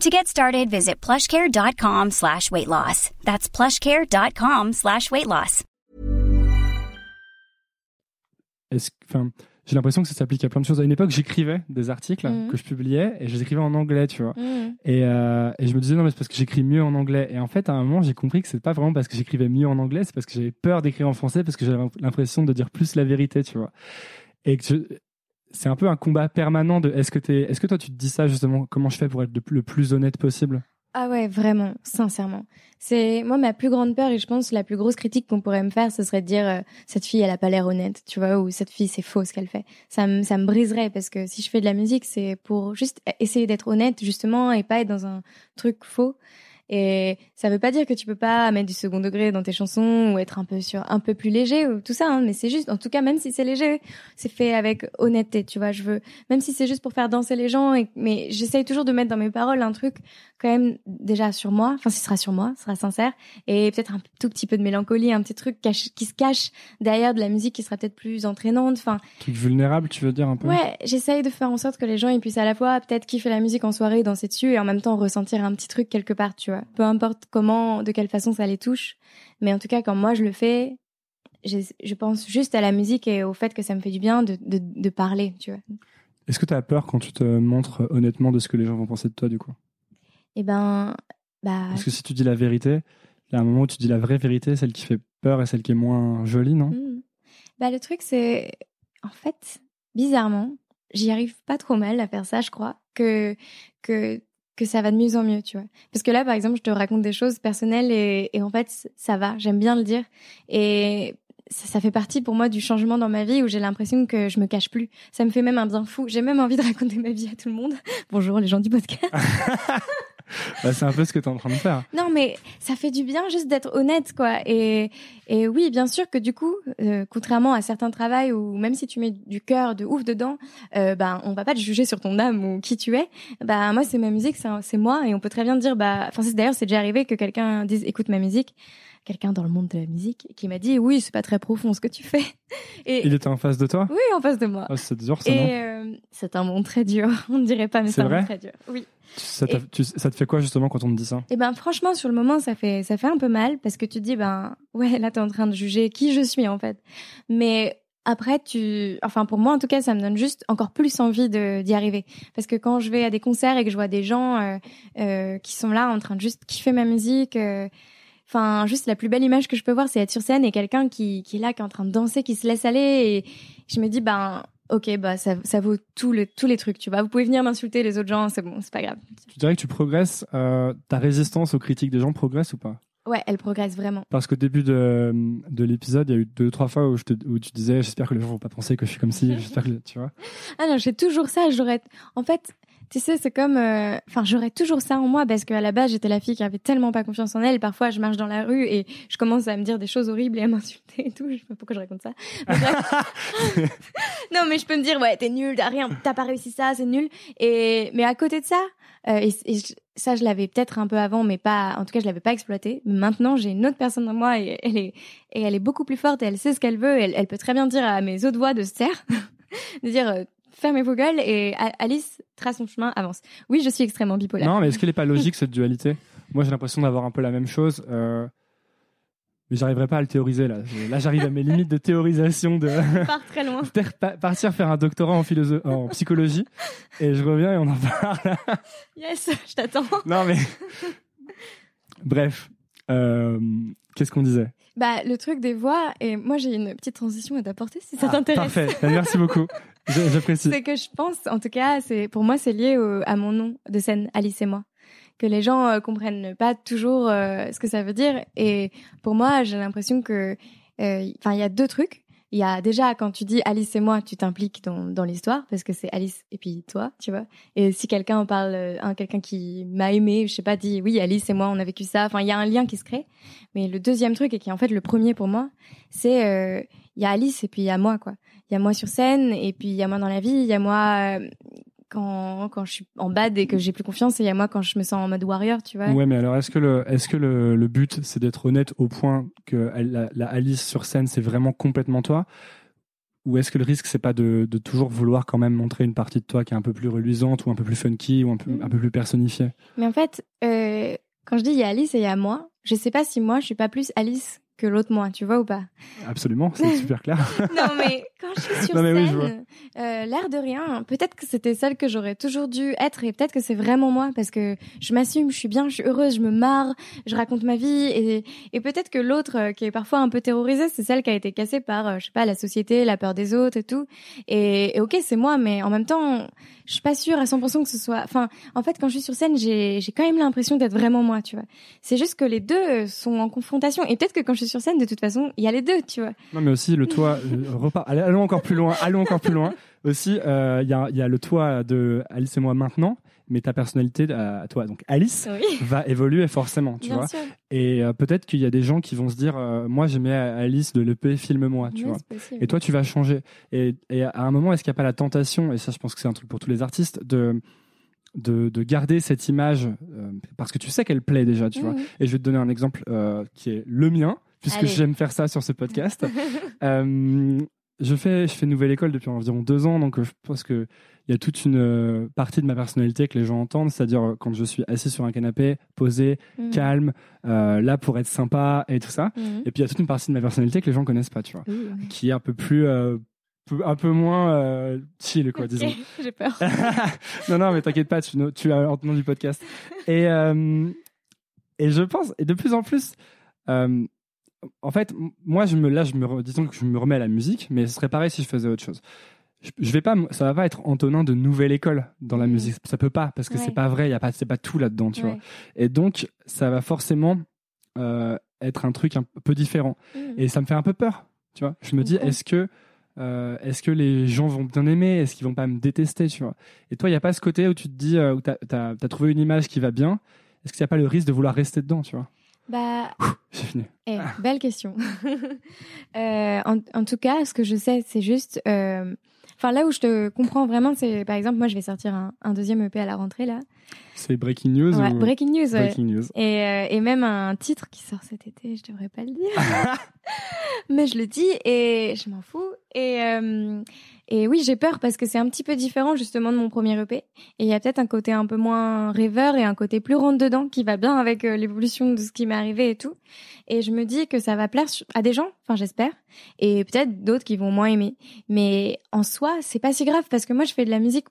To get started, visit plushcare.com slash weight loss. That's plushcare.com slash weight loss. enfin, j'ai l'impression que ça s'applique à plein de choses. À une époque, j'écrivais des articles Mhm. que je publiais et je les écrivais en anglais, tu vois. Mm. Et, euh, et je me disais non mais c'est parce que j'écris mieux en anglais. Et en fait à un moment j'ai compris que c'est pas vraiment parce que j'écrivais mieux en anglais, c'est parce que j'avais peur d'écrire en français parce que j'avais l'impression de dire plus la vérité, tu vois. Et que c'est un peu un combat permanent de est-ce que est-ce que toi tu te dis ça justement comment je fais pour être le plus- le plus honnête possible? Ah ouais, vraiment, sincèrement. C'est moi ma plus grande peur et je pense la plus grosse critique qu'on pourrait me faire, ce serait de dire euh, cette fille elle a pas l'air honnête, tu vois, ou cette fille c'est faux ce qu'elle fait. Ça me ça me briserait parce que si je fais de la musique, c'est pour juste essayer d'être honnête justement et pas être dans un truc faux. Et ça veut pas dire que tu peux pas mettre du second degré dans tes chansons ou être un peu sur un peu plus léger ou tout ça, hein, mais c'est juste, en tout cas, même si c'est léger, c'est fait avec honnêteté, tu vois. Je veux, même si c'est juste pour faire danser les gens, et, mais j'essaye toujours de mettre dans mes paroles un truc quand même déjà sur moi. Enfin, ce sera sur moi, ce sera sincère et peut-être un tout petit peu de mélancolie, un petit truc cache- qui se cache derrière de la musique qui sera peut-être plus entraînante. Enfin, Truc vulnérable, tu veux dire un peu? Ouais, j'essaye de faire en sorte que les gens ils puissent à la fois peut-être kiffer la musique en soirée, danser dessus et en même temps ressentir un petit truc quelque part, tu vois. Peu importe comment, de quelle façon ça les touche, mais en tout cas quand moi je le fais, je, je pense juste à la musique et au fait que ça me fait du bien de, de, de parler, tu vois. Est-ce que tu as peur quand tu te montres honnêtement de ce que les gens vont penser de toi du coup? Et ben, bah, Parce que si tu dis la vérité, il y a un moment où tu dis la vraie vérité, celle qui fait peur et celle qui est moins jolie, non? Hmm. bah le truc c'est, en fait, bizarrement, j'y arrive pas trop mal à faire ça, je crois, que que que ça va de mieux en mieux, tu vois. Parce que là, par exemple, je te raconte des choses personnelles et, en fait, ça va, j'aime bien le dire. Et ça, ça fait partie pour moi du changement dans ma vie où j'ai l'impression que je me cache plus. Ça me fait même un bien fou. J'ai même envie de [LAUGHS] raconter ma vie à tout le monde. Bonjour les gens du podcast. [LAUGHS] Bah, C'est un peu ce que tu es en train de faire. Non, mais ça fait du bien juste d'être honnête, quoi. Et, et oui, bien sûr que du coup, euh, contrairement à certains travails où même si tu mets du cœur de ouf dedans, euh, ben on va pas te juger sur ton âme ou qui tu es. Bah moi, c'est ma musique, c'est moi, et on peut très bien dire, bah, enfin d'ailleurs c'est déjà arrivé que quelqu'un dise, écoute ma musique, quelqu'un dans le monde de la musique qui m'a dit, oui, c'est pas très profond ce que tu fais. [LAUGHS] Et Il était en face de toi? Oui, en face de moi. oh, C'est dur ça, non? Et euh, c'est un monde très dur. [LAUGHS] On ne dirait pas, mais C'est un vrai? monde très dur. Oui. ça, tu- ça te fait quoi justement quand on te dit ça? Et ben franchement sur le moment ça fait ça fait un peu mal parce que tu te dis ben ouais là t'es en train de juger qui je suis en fait. Mais après tu enfin pour moi en tout cas ça me donne juste encore plus envie d'y arriver parce que quand je vais à des concerts et que je vois des gens euh, euh, qui sont là en train de juste kiffer ma musique euh, Enfin, juste la plus belle image que je peux voir, c'est être sur scène et quelqu'un qui, qui est là, qui est en train de danser, qui se laisse aller. Et je me dis, ben, ok, bah ça, ça vaut tout le, tous les trucs, tu vois. Vous pouvez venir m'insulter les autres gens, c'est bon, c'est pas grave. Tu dirais que tu progresses, euh, ta résistance aux critiques des gens progresse ou pas? Ouais, elle progresse vraiment. Parce qu'au début de, de l'épisode, il y a eu deux, trois fois où, je te, où tu disais J'espère que les gens vont pas penser que je suis comme si, j'espère que. Tu vois [LAUGHS] Ah non, j'ai toujours ça. J'aurais, en fait, tu sais, c'est comme, euh, enfin, j'aurais toujours ça en moi parce qu'à la base, j'étais la fille qui avait tellement pas confiance en elle. Parfois, je marche dans la rue et je commence à me dire des choses horribles et à [LAUGHS] m'insulter et tout. Je sais pas pourquoi je raconte ça. [LAUGHS] Non, mais je peux me dire, ouais, t'es nul, t'as rien, t'as pas réussi ça, c'est nul. Et mais à côté de ça, euh, et, et je- ça, je l'avais peut-être un peu avant, mais pas, en tout cas, je l'avais pas exploité. Maintenant, j'ai une autre personne dans moi et elle est, et elle est beaucoup plus forte et elle sait ce qu'elle veut. Elle, elle peut très bien dire à mes autres voix de se taire, [LAUGHS] de dire. Fermez vos gueules et Alice trace son chemin, avance. Oui, je suis extrêmement bipolaire. Non, mais est-ce qu'elle n'est pas [LAUGHS] logique cette dualité? Moi, j'ai l'impression d'avoir un peu la même chose. euh, Mais j'arriverai pas à le théoriser là. Là, j'arrive à mes [LAUGHS] limites de théorisation de. Je pars [LAUGHS] très loin. Partir faire un doctorat en, philosophe, en psychologie et je reviens et on en parle. Yes, je t'attends. non mais bref, euh, qu'est-ce qu'on disait? Bah, le truc des voix, et moi j'ai une petite transition à t'apporter si ça Ah, t'intéresse. Parfait, Ben, merci beaucoup. J'apprécie. C'est que je pense, en tout cas, c'est pour moi c'est lié au- à mon nom de scène, Alice et moi. Que les gens euh, comprennent pas toujours euh, ce que ça veut dire. Et pour moi, j'ai l'impression que, euh, enfin, il y a deux trucs. Il y a déjà quand tu dis Alice et moi, tu t'impliques dans, dans l'histoire parce que c'est Alice et puis toi, tu vois. Et si quelqu'un en parle, un quelqu'un qui m'a aimé, je sais pas, dit oui Alice et moi, on a vécu ça. Enfin, il y a un lien qui se crée. Mais le deuxième truc et qui est en fait le premier pour moi, c'est euh, il y a Alice et puis il y a moi quoi. Il y a moi sur scène et puis il y a moi dans la vie. Il y a moi euh, quand quand je suis en bad et que j'ai plus confiance et il y a moi quand je me sens en mode warrior, tu vois. Ouais, mais alors est-ce que le est-ce que le, le but c'est d'être honnête au point que la, la Alice sur scène c'est vraiment complètement toi? Ou est-ce que le risque c'est pas de, de toujours vouloir quand même montrer une partie de toi qui est un peu plus reluisante ou un peu plus funky ou un peu, Mhm. un peu plus personnifiée? Mais en fait, euh, quand je dis il y a Alice et il y a moi, je sais pas si moi je suis pas plus Alice que l'autre moi, tu vois ou pas? Absolument, c'est [LAUGHS] super clair. non, mais quand je suis sur Non, oui, scène, euh, l'air de rien, peut-être que c'était celle que j'aurais toujours dû être et peut-être que c'est vraiment moi parce que je m'assume, je suis bien, je suis heureuse, je me marre, je raconte ma vie et, et peut-être que l'autre euh, qui est parfois un peu terrorisée, c'est celle qui a été cassée par, euh, je sais pas, la société, la peur des autres et tout. Et, et ok, c'est moi, mais en même temps, je suis pas sûre à 100% que ce soit. Enfin, en fait, quand je suis sur scène, j'ai j'ai quand même l'impression d'être vraiment moi, tu vois. C'est juste que les deux sont en confrontation et peut-être que quand je suis sur scène, de toute façon, il y a les deux, tu vois. Non, mais aussi le toit. [LAUGHS] euh, repart. Allons encore plus loin. Allons encore plus loin. Aussi, euh, il y, a, il y a le toit de Alice et moi maintenant, mais ta personnalité à toi, donc Alice, Oui, va évoluer forcément, tu bien vois. sûr. Et euh, peut-être qu'il y a des gens qui vont se dire, euh, moi j'aimais Alice de l'EP Filme-moi, tu vois. Et toi, tu vas changer. Et, et à un moment, est-ce qu'il n'y a pas la tentation, et ça, je pense que c'est un truc pour tous les artistes, de, de, de garder cette image, euh, parce que tu sais qu'elle plaît déjà, tu vois. Et je vais te donner un exemple euh, qui est le mien, puisque j'aime faire ça sur ce podcast. [LAUGHS] Euh, je fais, je fais Nouvelle École depuis environ deux ans, donc euh, je pense que il y a toute une euh, partie de ma personnalité que les gens entendent, c'est-à-dire quand je suis assis sur un canapé, posé, Mhm. calme, euh, là pour être sympa et tout ça. Mhm. Et puis il y a toute une partie de ma personnalité que les gens connaissent pas, tu vois, qui est un peu plus, euh, un peu moins euh, chill, quoi, disons. [LAUGHS] J'ai peur. [LAUGHS] non, non, mais t'inquiète pas, tu, tu as entendu du podcast. Et, euh, et je pense, et de plus en plus, euh, en fait, moi, je me, là, je me, disons que je me remets à la musique, mais ce serait pareil si je faisais autre chose. Je, je vais pas, ça va pas être Antonin de nouvelle école dans la musique. Ça peut pas, parce que Ouais. c'est pas vrai, il y a pas, c'est pas tout là-dedans, tu Ouais. vois. Et donc, ça va forcément euh, être un truc un peu différent. Mhm. Et ça me fait un peu peur, tu vois. Je me dis, est-ce que, euh, est-ce que les gens vont bien aimer? Est-ce qu'ils vont pas me détester, tu vois? Et toi, il n'y a pas ce côté où tu te dis, euh, où tu as, trouvé une image qui va bien. Est-ce qu'il n'y a pas le risque de vouloir rester dedans, tu vois? Bah, [LAUGHS] fini. Eh, [LAUGHS] belle question. [LAUGHS] Euh, en, en tout cas, ce que je sais, c'est juste. euh, Enfin, là où je te comprends vraiment, c'est par exemple, moi, je vais sortir un, un deuxième EP à la rentrée là. C'est breaking news Ouais, ou... breaking news, ouais. Breaking news. Et, euh, et même un titre qui sort cet été, je devrais pas le dire. Mais je le dis et je m'en fous. Et, euh, et oui, j'ai peur parce que c'est un petit peu différent justement de mon premier EP. Et il y a peut-être un côté un peu moins rêveur et un côté plus rentre dedans qui va bien avec euh, l'évolution de ce qui m'est arrivé et tout. Et je me dis que ça va plaire à des gens, enfin j'espère, et peut-être d'autres qui vont moins aimer. Mais en soi, c'est pas si grave parce que moi je fais de la musique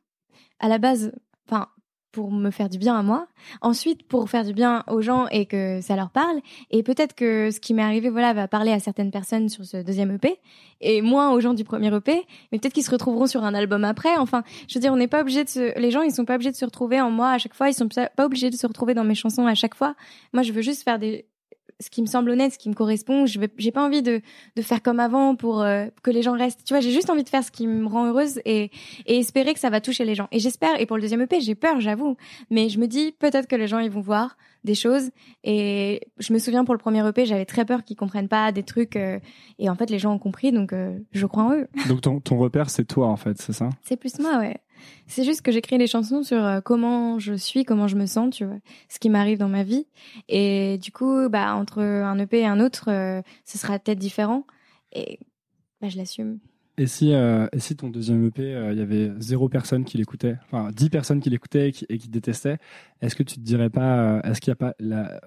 à la base, enfin pour me faire du bien à moi, ensuite pour faire du bien aux gens et que ça leur parle, et peut-être que ce qui m'est arrivé voilà va parler à certaines personnes sur ce deuxième EP et moins aux gens du premier EP, mais peut-être qu'ils se retrouveront sur un album après. Enfin, je veux dire, on n'est pas obligé de se, les gens ils sont pas obligés de se retrouver en moi à chaque fois, ils sont pas obligés de se retrouver dans mes chansons à chaque fois. Moi, je veux juste faire des ce qui me semble honnête, ce qui me correspond. Je vais, j'ai pas envie de, de faire comme avant pour euh, que les gens restent. Tu vois, j'ai juste envie de faire ce qui me rend heureuse et, et espérer que ça va toucher les gens. Et j'espère. Et pour le deuxième EP, j'ai peur, j'avoue. Mais je me dis peut-être que les gens ils vont voir des choses. Et je me souviens pour le premier EP, j'avais très peur qu'ils comprennent pas des trucs. euh, et en fait, les gens ont compris, donc euh, je crois en eux. Donc ton, ton repère, c'est toi, en fait, c'est ça? C'est plus moi, ouais. C'est juste que j'écris des chansons sur euh, comment je suis, comment je me sens, tu vois, ce qui m'arrive dans ma vie. Et du coup, bah entre un EP et un autre, euh, ce sera peut-être différent. Et bah je l'assume. et si, euh, et si ton deuxième EP, euh, il y avait zéro personne qui l'écoutait, enfin dix personnes qui l'écoutaient et qui, et qui détestaient, est-ce que tu te dirais pas, est-ce qu'il y a pas la...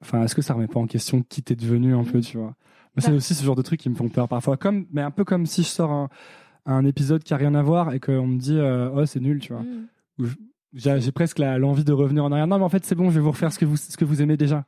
Enfin, est-ce que ça remet pas en question qui t'es devenu un peu, tu vois? C'est Bah. aussi ce genre de trucs qui me font peur parfois, comme, mais un peu comme si je sors un, un épisode qui a rien à voir et qu'on me dit, euh, oh c'est nul, tu vois. Mm. J'ai presque l'envie de revenir en arrière. Non, mais en fait, c'est bon, je vais vous refaire ce que vous, ce que vous aimez déjà.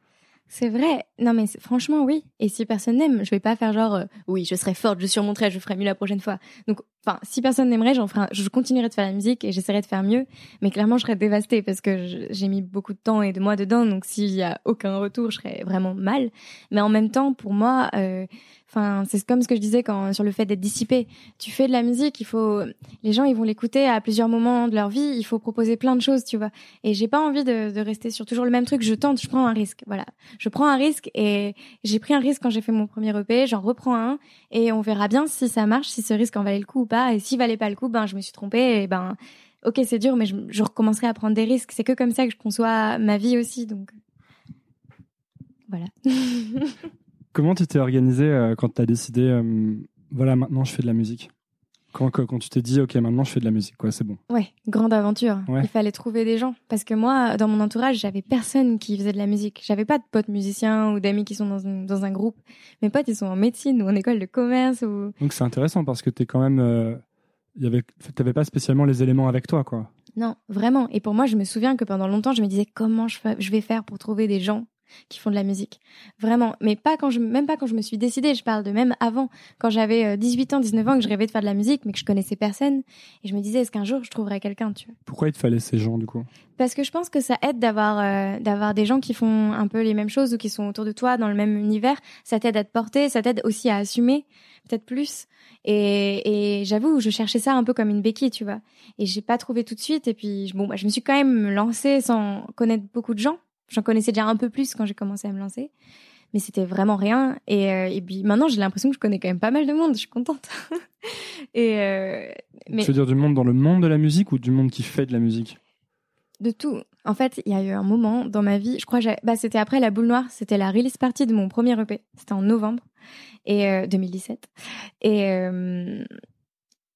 C'est vrai. Non mais franchement oui. Et si personne n'aime, je vais pas faire genre euh, oui, je serai forte, je surmonterai, je ferai mieux la prochaine fois. Donc enfin, si personne n'aimerait, j'en ferai je continuerai de faire la musique et j'essaierai de faire mieux, mais clairement je serais dévastée parce que j'ai mis beaucoup de temps et de moi dedans donc s'il y a aucun retour, je serais vraiment mal. Mais en même temps pour moi euh, Enfin, c'est comme ce que je disais quand sur le fait d'être dissipé. Tu fais de la musique, il faut, les gens ils vont l'écouter à plusieurs moments de leur vie. Il faut proposer plein de choses, tu vois. Et j'ai pas envie de, de rester sur toujours le même truc. Je tente, je prends un risque. Voilà, je prends un risque et j'ai pris un risque quand j'ai fait mon premier EP. J'en reprends un et on verra bien si ça marche, si ce risque en valait le coup ou Et s'il valait pas le coup, ben je me suis trompée. Et ben, ok, c'est dur, mais je, recommencerai à prendre des risques. C'est que comme ça que je conçois ma vie aussi. Donc voilà. [LAUGHS] Comment tu t'es organisé euh, quand tu as décidé, euh, voilà, maintenant je fais de la musique? Quand, quand, tu t'es dit, ok, maintenant je fais de la musique, quoi, c'est bon. Ouais, grande aventure. Ouais. Il fallait trouver des gens parce que moi, dans mon entourage, j'avais personne qui faisait de la musique. J'avais pas de potes musiciens ou d'amis qui sont dans, une- dans un groupe. Mes potes, ils sont en médecine ou en école de commerce ou Donc c'est intéressant parce que t'es quand même, euh, il y avait, t'avais pas spécialement les éléments avec toi, quoi. non, vraiment. Et pour moi, je me souviens que pendant longtemps, je me disais comment je vais faire pour trouver des gens qui font de la musique. Vraiment, mais pas quand je même pas quand je me suis décidée, je parle de même avant quand j'avais euh, 18 ans, 19 ans que je rêvais de faire de la musique mais que je connaissais personne et je me disais est-ce qu'un jour je trouverai quelqu'un, tu vois? Pourquoi il te fallait ces gens, du coup? Parce que je pense que ça aide d'avoir euh, d'avoir des gens qui font un peu les mêmes choses ou qui sont autour de toi dans le même univers. Ça t'aide à te porter, ça t'aide aussi à assumer, peut-être plus. Et, et j'avoue, je cherchais ça un peu comme une béquille, tu vois. Et j'ai pas trouvé tout de suite. Et puis bon, bah, je me suis quand même lancée sans connaître beaucoup de gens. J'en connaissais déjà un peu plus quand j'ai commencé à me lancer. Mais c'était vraiment rien. Et, euh, et puis maintenant, j'ai l'impression que je connais quand même pas mal de monde. Je suis contente. [LAUGHS] et euh, mais Tu veux dire du monde dans le monde de la musique ou du monde qui fait de la musique? De tout. En fait, il y a eu un moment dans ma vie, je crois, bah, c'était après la boule noire, c'était la release party de mon premier EP. C'était en novembre et euh, 2017. Et euh,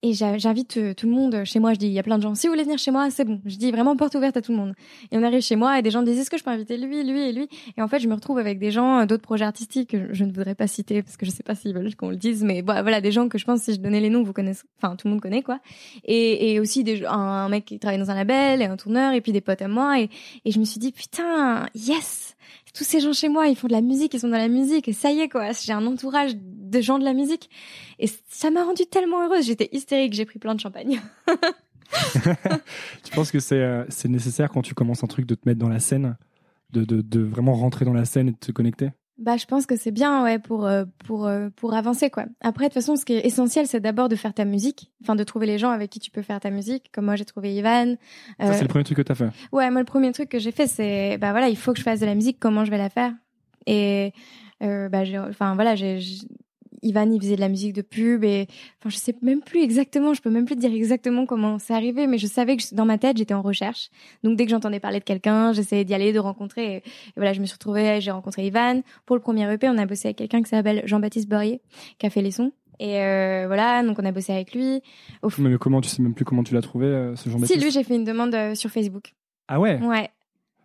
et j'invite euh, tout le monde chez moi. Je dis, il y a plein de gens. Si vous voulez venir chez moi, c'est bon. Je dis vraiment porte ouverte à tout le monde. Et on arrive chez moi et des gens disent, est-ce que je peux inviter lui, lui et lui? Et en fait, je me retrouve avec des gens euh, d'autres projets artistiques que je, ne voudrais pas citer parce que je sais pas s'ils veulent qu'on le dise, mais bah, voilà, des gens que je pense si je donnais les noms, vous connaissez, enfin tout le monde connaît quoi. Et, aussi des, un, mec qui travaille dans un label et un tourneur et puis des potes à moi. Et je me suis dit, putain, yes tous ces gens chez moi, ils font de la musique, ils sont dans la musique, et ça y est, quoi. J'ai un entourage de gens de la musique. Et ça m'a rendue tellement heureuse. J'étais hystérique, j'ai pris plein de champagne. [LAUGHS] [LAUGHS] Tu penses que c'est euh, c'est nécessaire quand tu commences un truc de te mettre dans la scène, de, de, de vraiment rentrer dans la scène et de te connecter? Bah, je pense que c'est bien, ouais, pour, euh, pour, euh, pour avancer, quoi. Après, de toute façon, ce qui est essentiel, c'est d'abord de faire ta musique. Enfin, de trouver les gens avec qui tu peux faire ta musique. Comme moi, j'ai trouvé Ivan. Ça, Euh, c'est le premier truc que t'as fait. Ouais, moi, le premier truc que j'ai fait, c'est, bah voilà, il faut que je fasse de la musique, comment je vais la faire? Et, euh, bah, j'ai, enfin, voilà, j'ai- Ivan, il faisait de la musique de pub et, enfin, je sais même plus exactement, je peux même plus te dire exactement comment c'est arrivé, mais je savais que je- dans ma tête, j'étais en recherche. Donc, dès que j'entendais parler de quelqu'un, j'essayais d'y aller, de rencontrer. Et, et voilà, je me suis retrouvée, j'ai rencontré Ivan. Pour le premier EP, on a bossé avec quelqu'un qui s'appelle Jean-Baptiste Borrier, qui a fait les sons. Et euh, voilà, donc on a bossé avec lui. Au f- Mais comment tu sais même plus comment tu l'as trouvé, euh, ce genre Si, lui, j'ai fait une demande euh, sur Facebook. Ah ouais? Ouais.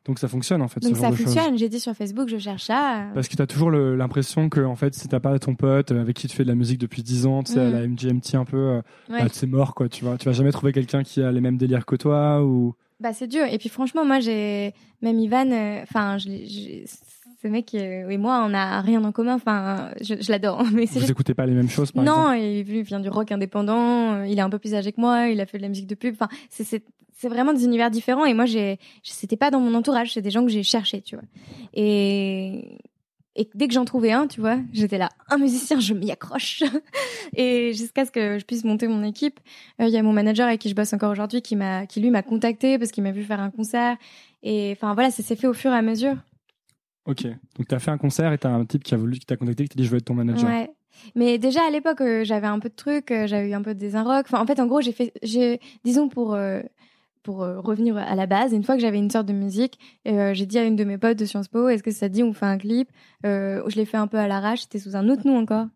Donc ça fonctionne en fait, Donc ce ça de fonctionne. J'ai dit sur Facebook, je cherche ça. Parce que t'as toujours l'impression que en fait, si t'as pas ton pote avec qui tu fais de la musique depuis 10 ans, tu sais, à la MGMT un peu, euh, Ouais. bah, c'est mort quoi. Tu vois, tu vas jamais trouver quelqu'un qui a les mêmes délires que toi ou. Bah c'est dur. Et puis franchement, moi j'ai même Ivan. euh, Enfin, ce mec euh, et moi, on a rien en commun. Enfin, je, je l'adore. [LAUGHS] Mais Vous juste- écoutez pas les mêmes choses par non, exemple il il vient du rock indépendant. Il est un peu plus âgé que moi. Il a fait de la musique de pub. Enfin, c'est c'est vraiment des univers différents. Et moi, j'ai c'était pas dans mon entourage. C'est des gens que j'ai cherchés, tu vois. Et et dès que j'en trouvais un, tu vois, j'étais là, un musicien, je m'y accroche. [LAUGHS] et jusqu'à ce que je puisse monter mon équipe, euh, il y a mon manager avec qui je bosse encore aujourd'hui qui m'a, qui lui m'a contacté parce qu'il m'a vu faire un concert. Et enfin voilà, ça s'est fait au fur et à mesure. Ok. Donc t'as fait un concert et t'as un type qui a voulu, qui t'a contacté, qui t'a dit je veux être ton manager. Ouais. Mais déjà à l'époque, euh, j'avais un peu de trucs, euh, j'avais eu un peu des rock. Enfin, en fait, en gros, j'ai fait, j'ai, disons pour euh, pour euh, revenir à la base, une fois que j'avais une sorte de musique, euh, j'ai dit à une de mes potes de Sciences Po, est-ce que ça te dit on fait un clip? Euh, Je l'ai fait un peu à l'arrache, c'était sous un autre nom encore.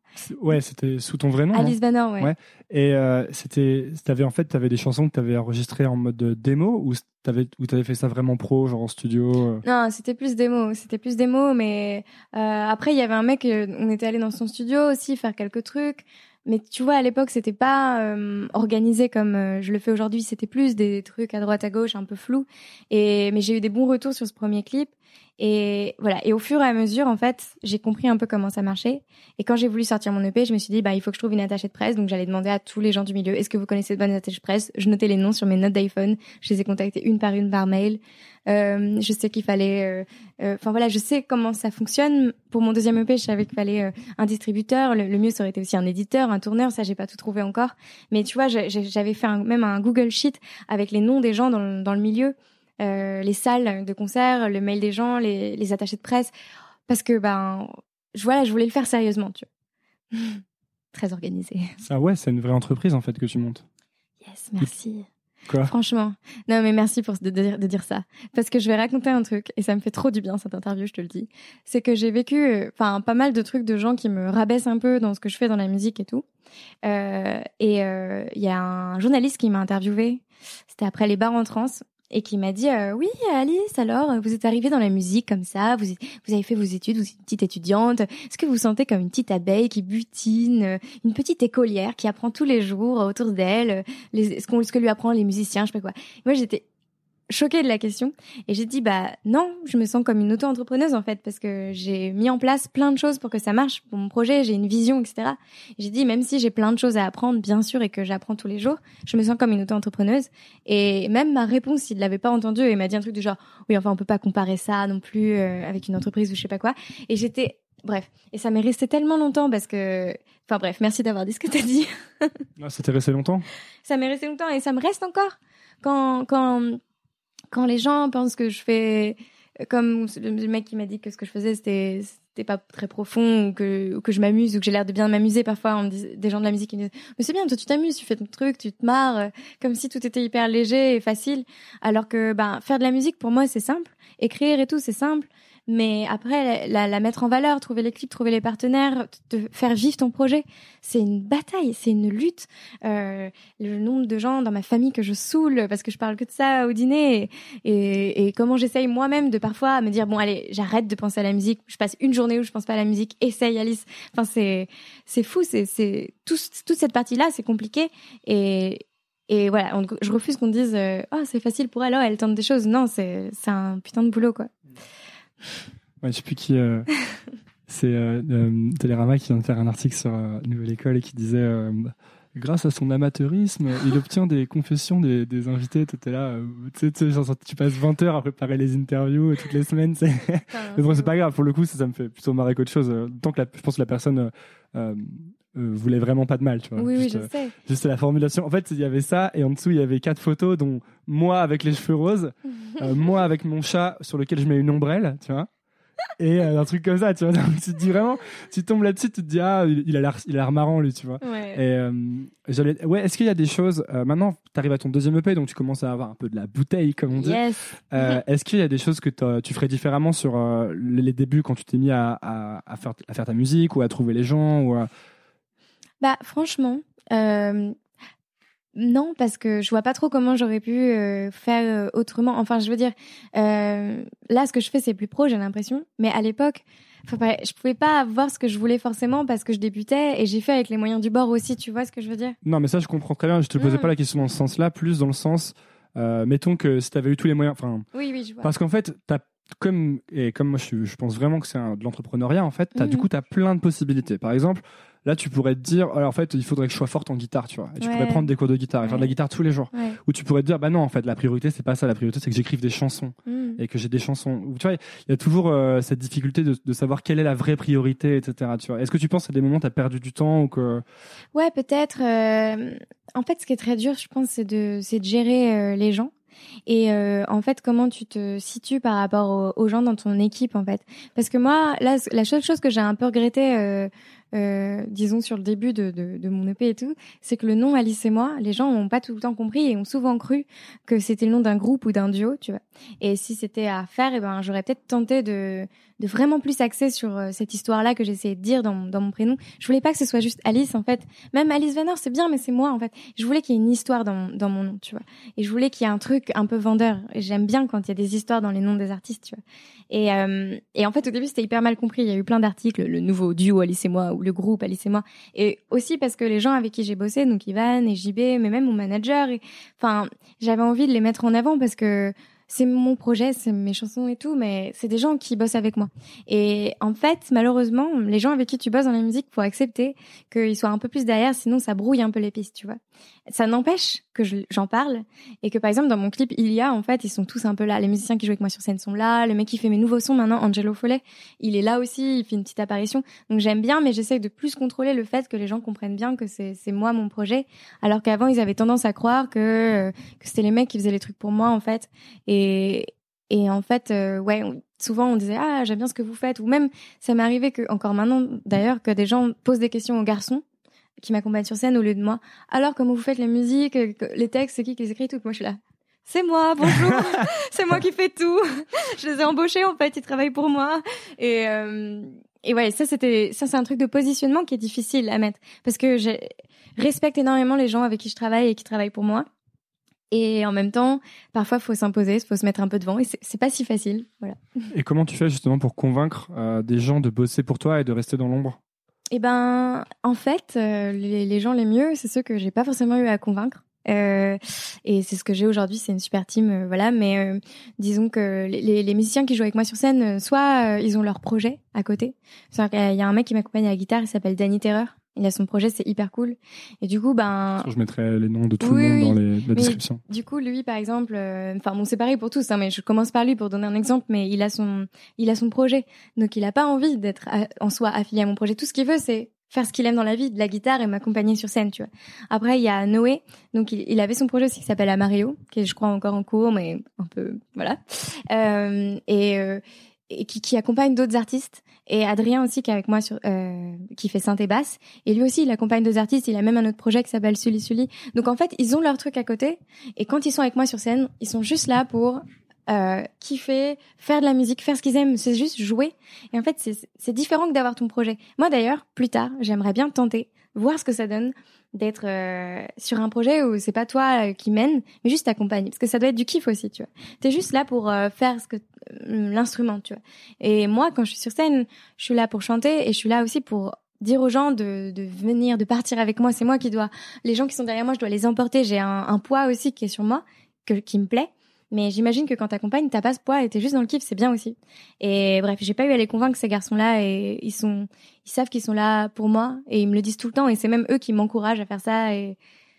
Ouais, c'était sous ton vrai nom. Alice Banner, ouais. Ouais. Et euh, c'était, t'avais en fait, t'avais des chansons que t'avais enregistrées en mode démo ou t'avais, ou t'avais fait ça vraiment pro, genre en studio. Non, c'était plus démo, c'était plus démo, mais après il y avait un mec, on était allé dans son studio aussi faire quelques trucs, mais tu vois à l'époque c'était pas euh, organisé comme euh, je le fais aujourd'hui, c'était plus des trucs à droite à gauche un peu flou, et mais j'ai eu des bons retours sur ce premier clip, et voilà, et au fur et à mesure en fait j'ai compris un peu comment ça marchait, et quand j'ai voulu sortir mon EP, je me suis dit bah il faut que je trouve une attachée de presse, donc j'allais demander à tous les gens du milieu, est-ce que vous connaissez de bonnes attachées de presse? Je notais les noms sur mes notes d'iPhone, je les ai contactés une par une par mail. Euh, je sais qu'il fallait, euh, euh, enfin voilà, je sais comment ça fonctionne. Pour mon deuxième EP, je savais qu'il fallait euh, un distributeur. Le, mieux, ça aurait été aussi un éditeur, un tourneur. Ça, j'ai pas tout trouvé encore. Mais tu vois, j'avais fait même un Google Sheet avec les noms des gens dans le, milieu, euh, les salles de concert, le mail des gens, les, les attachés de presse, parce que ben, je, voilà, je voulais le faire sérieusement, tu vois. [LAUGHS] Très organisé. Ça, ouais, c'est une vraie entreprise en fait que tu montes. Yes, merci. Quoi? Franchement. Non, mais merci pour de, dire, de dire ça. Parce que je vais raconter un truc, et ça me fait trop du bien cette interview, je te le dis. C'est que j'ai vécu, euh, pas mal de trucs de gens qui me rabaissent un peu dans ce que je fais dans la musique et tout. Euh, et il euh, y a un journaliste qui m'a interviewé. C'était après les bars en trans et qui m'a dit euh, oui Alice alors vous êtes arrivée dans la musique comme ça vous vous avez fait vos études vous êtes une petite étudiante. Est-ce que vous sentez comme une petite abeille qui butine euh, une petite écolière qui apprend tous les jours autour d'elle les, ce, qu'on, ce que lui apprend les musiciens je sais pas quoi. Moi j'étais choquée de la question. Et j'ai dit bah non je me sens comme une auto-entrepreneuse en fait parce que j'ai mis en place plein de choses pour que ça marche pour mon projet j'ai une vision etc j'ai dit même si j'ai plein de choses à apprendre bien sûr et que j'apprends tous les jours je me sens comme une auto-entrepreneuse. Et même ma réponse il l'avait pas entendu et m'a dit un truc du genre oui enfin on peut pas comparer ça non plus euh, avec une entreprise ou je sais pas quoi. Et j'étais bref. Et ça m'est resté tellement longtemps parce que enfin bref merci d'avoir dit ce que t'as dit. Ah, ça t'est resté longtemps? Ça m'est resté longtemps et ça me reste encore. Quand quand quand les gens pensent que je fais comme le mec qui m'a dit que ce que je faisais c'était pas très profond ou que je m'amuse ou que j'ai l'air de bien m'amuser parfois on dit, des gens de la musique me disent mais c'est bien toi tu t'amuses tu fais ton truc tu te marres comme si tout était hyper léger et facile alors que ben faire de la musique pour moi c'est simple. Écrire et tout c'est simple mais après, la, mettre en valeur, trouver les clips, trouver les partenaires, te faire vivre ton projet, c'est une bataille, c'est une lutte. Euh, le nombre de gens dans ma famille que je saoule parce que je parle que de ça au dîner et, comment j'essaye moi-même de parfois me dire bon allez, j'arrête de penser à la musique, je passe une journée où je pense pas à la musique, essaye Alice. Enfin c'est fou, c'est tout, toute cette partie-là, c'est compliqué et et voilà, je refuse qu'on dise oh c'est facile pour elle, oh, elle tente des choses. Non, c'est c'est un putain de boulot quoi. Ouais, je sais plus qui. Euh, [LAUGHS] c'est euh, euh, Télérama qui vient de faire un article sur Nouvelle École et qui disait grâce à son amateurisme, [LAUGHS] il obtient des confessions des, des invités. Tu là, tu, passes 20 heures à préparer les interviews toutes les semaines. C'est... [LAUGHS] Mais bon, c'est pas grave. Pour le coup, ça, ça me fait plutôt marrer qu'autre chose. Tant que la, je pense que la personne euh, voulait vraiment pas de mal, tu vois. Oui, juste, oui, je sais. Juste la formulation. En fait, il y avait ça et en dessous il y avait quatre photos, dont moi avec les cheveux roses, [LAUGHS] moi avec mon chat sur lequel je mets une ombrelle, tu vois et euh, un truc comme ça tu vois [LAUGHS] tu te dis vraiment tu tombes là-dessus tu te dis ah il a l'air il a l'air marrant lui tu vois ouais. et euh, j'allais ouais est-ce qu'il y a des choses euh, maintenant tu arrives à ton deuxième EP donc tu commences à avoir un peu de la bouteille comme on dit yes. [LAUGHS] est-ce qu'il y a des choses que tu ferais différemment sur les débuts quand tu t'es mis à, à, à, faire à faire ta musique ou à trouver les gens ou bah franchement non, parce que je vois pas trop comment j'aurais pu euh, faire euh, autrement. Enfin, je veux dire, euh, là, ce que je fais, c'est plus pro, j'ai l'impression. Mais à l'époque, je pouvais pas voir ce que je voulais forcément parce que je débutais et j'ai fait avec les moyens du bord aussi. Tu vois ce que je veux dire? Non, mais ça, je comprends très bien. Je te posais pas la question dans ce sens-là, plus dans le sens, mettons que si tu avais eu tous les moyens, enfin, oui, oui, je vois. Parce qu'en fait, t'as comme et comme moi, je, je pense vraiment que c'est de l'entrepreneuriat. En fait, as, du mhm. coup, tu as plein de possibilités. Par exemple Là, tu pourrais te dire, alors en fait, il faudrait que je sois forte en guitar, tu vois. Et tu pourrais prendre des cours de guitare et faire de la guitare tous les jours. Ou tu pourrais te dire, bah non, en fait, la priorité, c'est pas ça. La priorité, c'est que j'écrive des chansons mm. et que j'ai des chansons. Tu vois, il y a toujours euh, cette difficulté de, de, savoir quelle est la vraie priorité, etc. Tu vois. Est-ce que tu penses à des moments, tu as perdu du temps ou que. Ouais, peut-être. Euh... En fait, ce qui est très dur, je pense, c'est de, de gérer euh, les gens. Et euh, en fait, comment tu te situes par rapport aux, gens dans ton équipe, en fait? Parce que moi, là, la seule chose que j'ai un peu regretté euh, euh, disons sur le début de, mon EP et tout, c'est que le nom Alice et moi, les gens n'ont pas tout le temps compris et ont souvent cru que c'était le nom d'un groupe ou d'un duo, tu vois. Et si c'était à faire, eh ben j'aurais peut-être tenté de, de vraiment plus axer sur euh, cette histoire-là que j'essayais de dire dans, dans mon prénom. Je voulais pas que ce soit juste Alice en fait. Même Alice Venner, c'est bien, mais c'est moi en fait. Je voulais qu'il y ait une histoire dans, dans mon nom, tu vois. Et je voulais qu'il y ait un truc un peu vendeur. J'aime bien quand il y a des histoires dans les noms des artistes, tu vois. Et, euh, et en fait, au début, c'était hyper mal compris. Il y a eu plein d'articles, le nouveau duo Alice et moi le groupe Alice et moi. Et aussi parce que les gens avec qui j'ai bossé, donc Ivan et JB, mais même mon manager, enfin, j'avais envie de les mettre en avant parce que c'est mon projet, c'est mes chansons et tout, mais c'est des gens qui bossent avec moi. Et en fait, malheureusement, les gens avec qui tu bosses dans la musique, faut accepter qu'ils soient un peu plus derrière, sinon ça brouille un peu les pistes, tu vois. Ça n'empêche que j'en parle et que par exemple dans mon clip il y a en fait ils sont tous un peu là. Les musiciens qui jouent avec moi sur scène sont là. Le mec qui fait mes nouveaux sons maintenant, Angelo Follet, il est là aussi, il fait une petite apparition. Donc j'aime bien, mais j'essaie de plus contrôler le fait que les gens comprennent bien que c'est moi mon projet, alors qu'avant ils avaient tendance à croire que que c'était les mecs qui faisaient les trucs pour moi en fait. Et et en fait, euh, ouais, souvent on disait ah j'aime bien ce que vous faites ou même ça m'est arrivé que encore maintenant d'ailleurs que des gens posent des questions aux garçons qui m'accompagnent sur scène au lieu de moi. Alors comment vous faites la musique, euh, les textes, c'est qui qui les écrit tout? Moi je suis là. C'est moi, bonjour. [LAUGHS] c'est moi qui fais tout. [LAUGHS] je les ai embauchés en fait, ils travaillent pour moi. Et euh, et ouais, ça c'était ça c'est un truc de positionnement qui est difficile à mettre parce que je respecte énormément les gens avec qui je travaille et qui travaillent pour moi. Et en même temps, parfois, faut s'imposer, faut se mettre un peu devant, et c'est pas si facile. Voilà. Et comment tu fais justement pour convaincre euh, des gens de bosser pour toi et de rester dans l'ombre? Eh ben, en fait, euh, les, gens les mieux, c'est ceux que j'ai pas forcément eu à convaincre. Euh, et c'est ce que j'ai aujourd'hui, c'est une super team, euh, voilà. Mais euh, disons que les, les, musiciens qui jouent avec moi sur scène, soit ils ont leur projet à côté. Il y a un mec qui m'accompagne à la guitare, il s'appelle Danny Terreur. Il a son projet, c'est hyper cool. Et du coup, ben. Je mettrai les noms de tout le monde dans les, la description. Du coup, lui, par exemple, euh, enfin bon, c'est pareil pour tous, hein, mais je commence par lui pour donner un exemple. Mais il a son, il a son projet, donc il a pas envie d'être en soi affilié à mon projet. Tout ce qu'il veut, c'est faire ce qu'il aime dans la vie, de la guitare et m'accompagner sur scène, tu vois. Après, il y a Noé, donc il, il avait son projet aussi qui s'appelle Amario, qui est, je crois, encore en cours, mais un peu, voilà. Euh, et euh, et qui, qui accompagne d'autres artistes. Et Adrien aussi qui est avec moi sur euh, qui fait synthé basse. Et lui aussi il accompagne d'autres artistes. Il a même un autre projet qui s'appelle Sully Sully. Donc en fait ils ont leur truc à côté. Et quand ils sont avec moi sur scène, ils sont juste là pour euh, kiffer, faire de la musique, faire ce qu'ils aiment. C'est juste jouer. Et en fait c'est différent que d'avoir ton projet. Moi d'ailleurs plus tard j'aimerais bien tenter voir ce que ça donne d'être euh, sur un projet où c'est pas toi euh, qui mène, mais juste t'accompagne. Parce que ça doit être du kiff aussi, tu vois. T'es juste là pour euh, faire ce que l'instrument, tu vois. Et moi, quand je suis sur scène, je suis là pour chanter et je suis là aussi pour dire aux gens de, de venir, de partir avec moi. C'est moi qui dois, les gens qui sont derrière moi, je dois les emporter. J'ai un, un poids aussi qui est sur moi, que, qui me plaît. Mais j'imagine que quand t'accompagnes, t'as pas ce poids et t'es juste dans le kiff, c'est bien aussi. Et bref, j'ai pas eu à les convaincre ces garçons-là et ils sont, ils savent qu'ils sont là pour moi et ils me le disent tout le temps et c'est même eux qui m'encouragent à faire ça. Et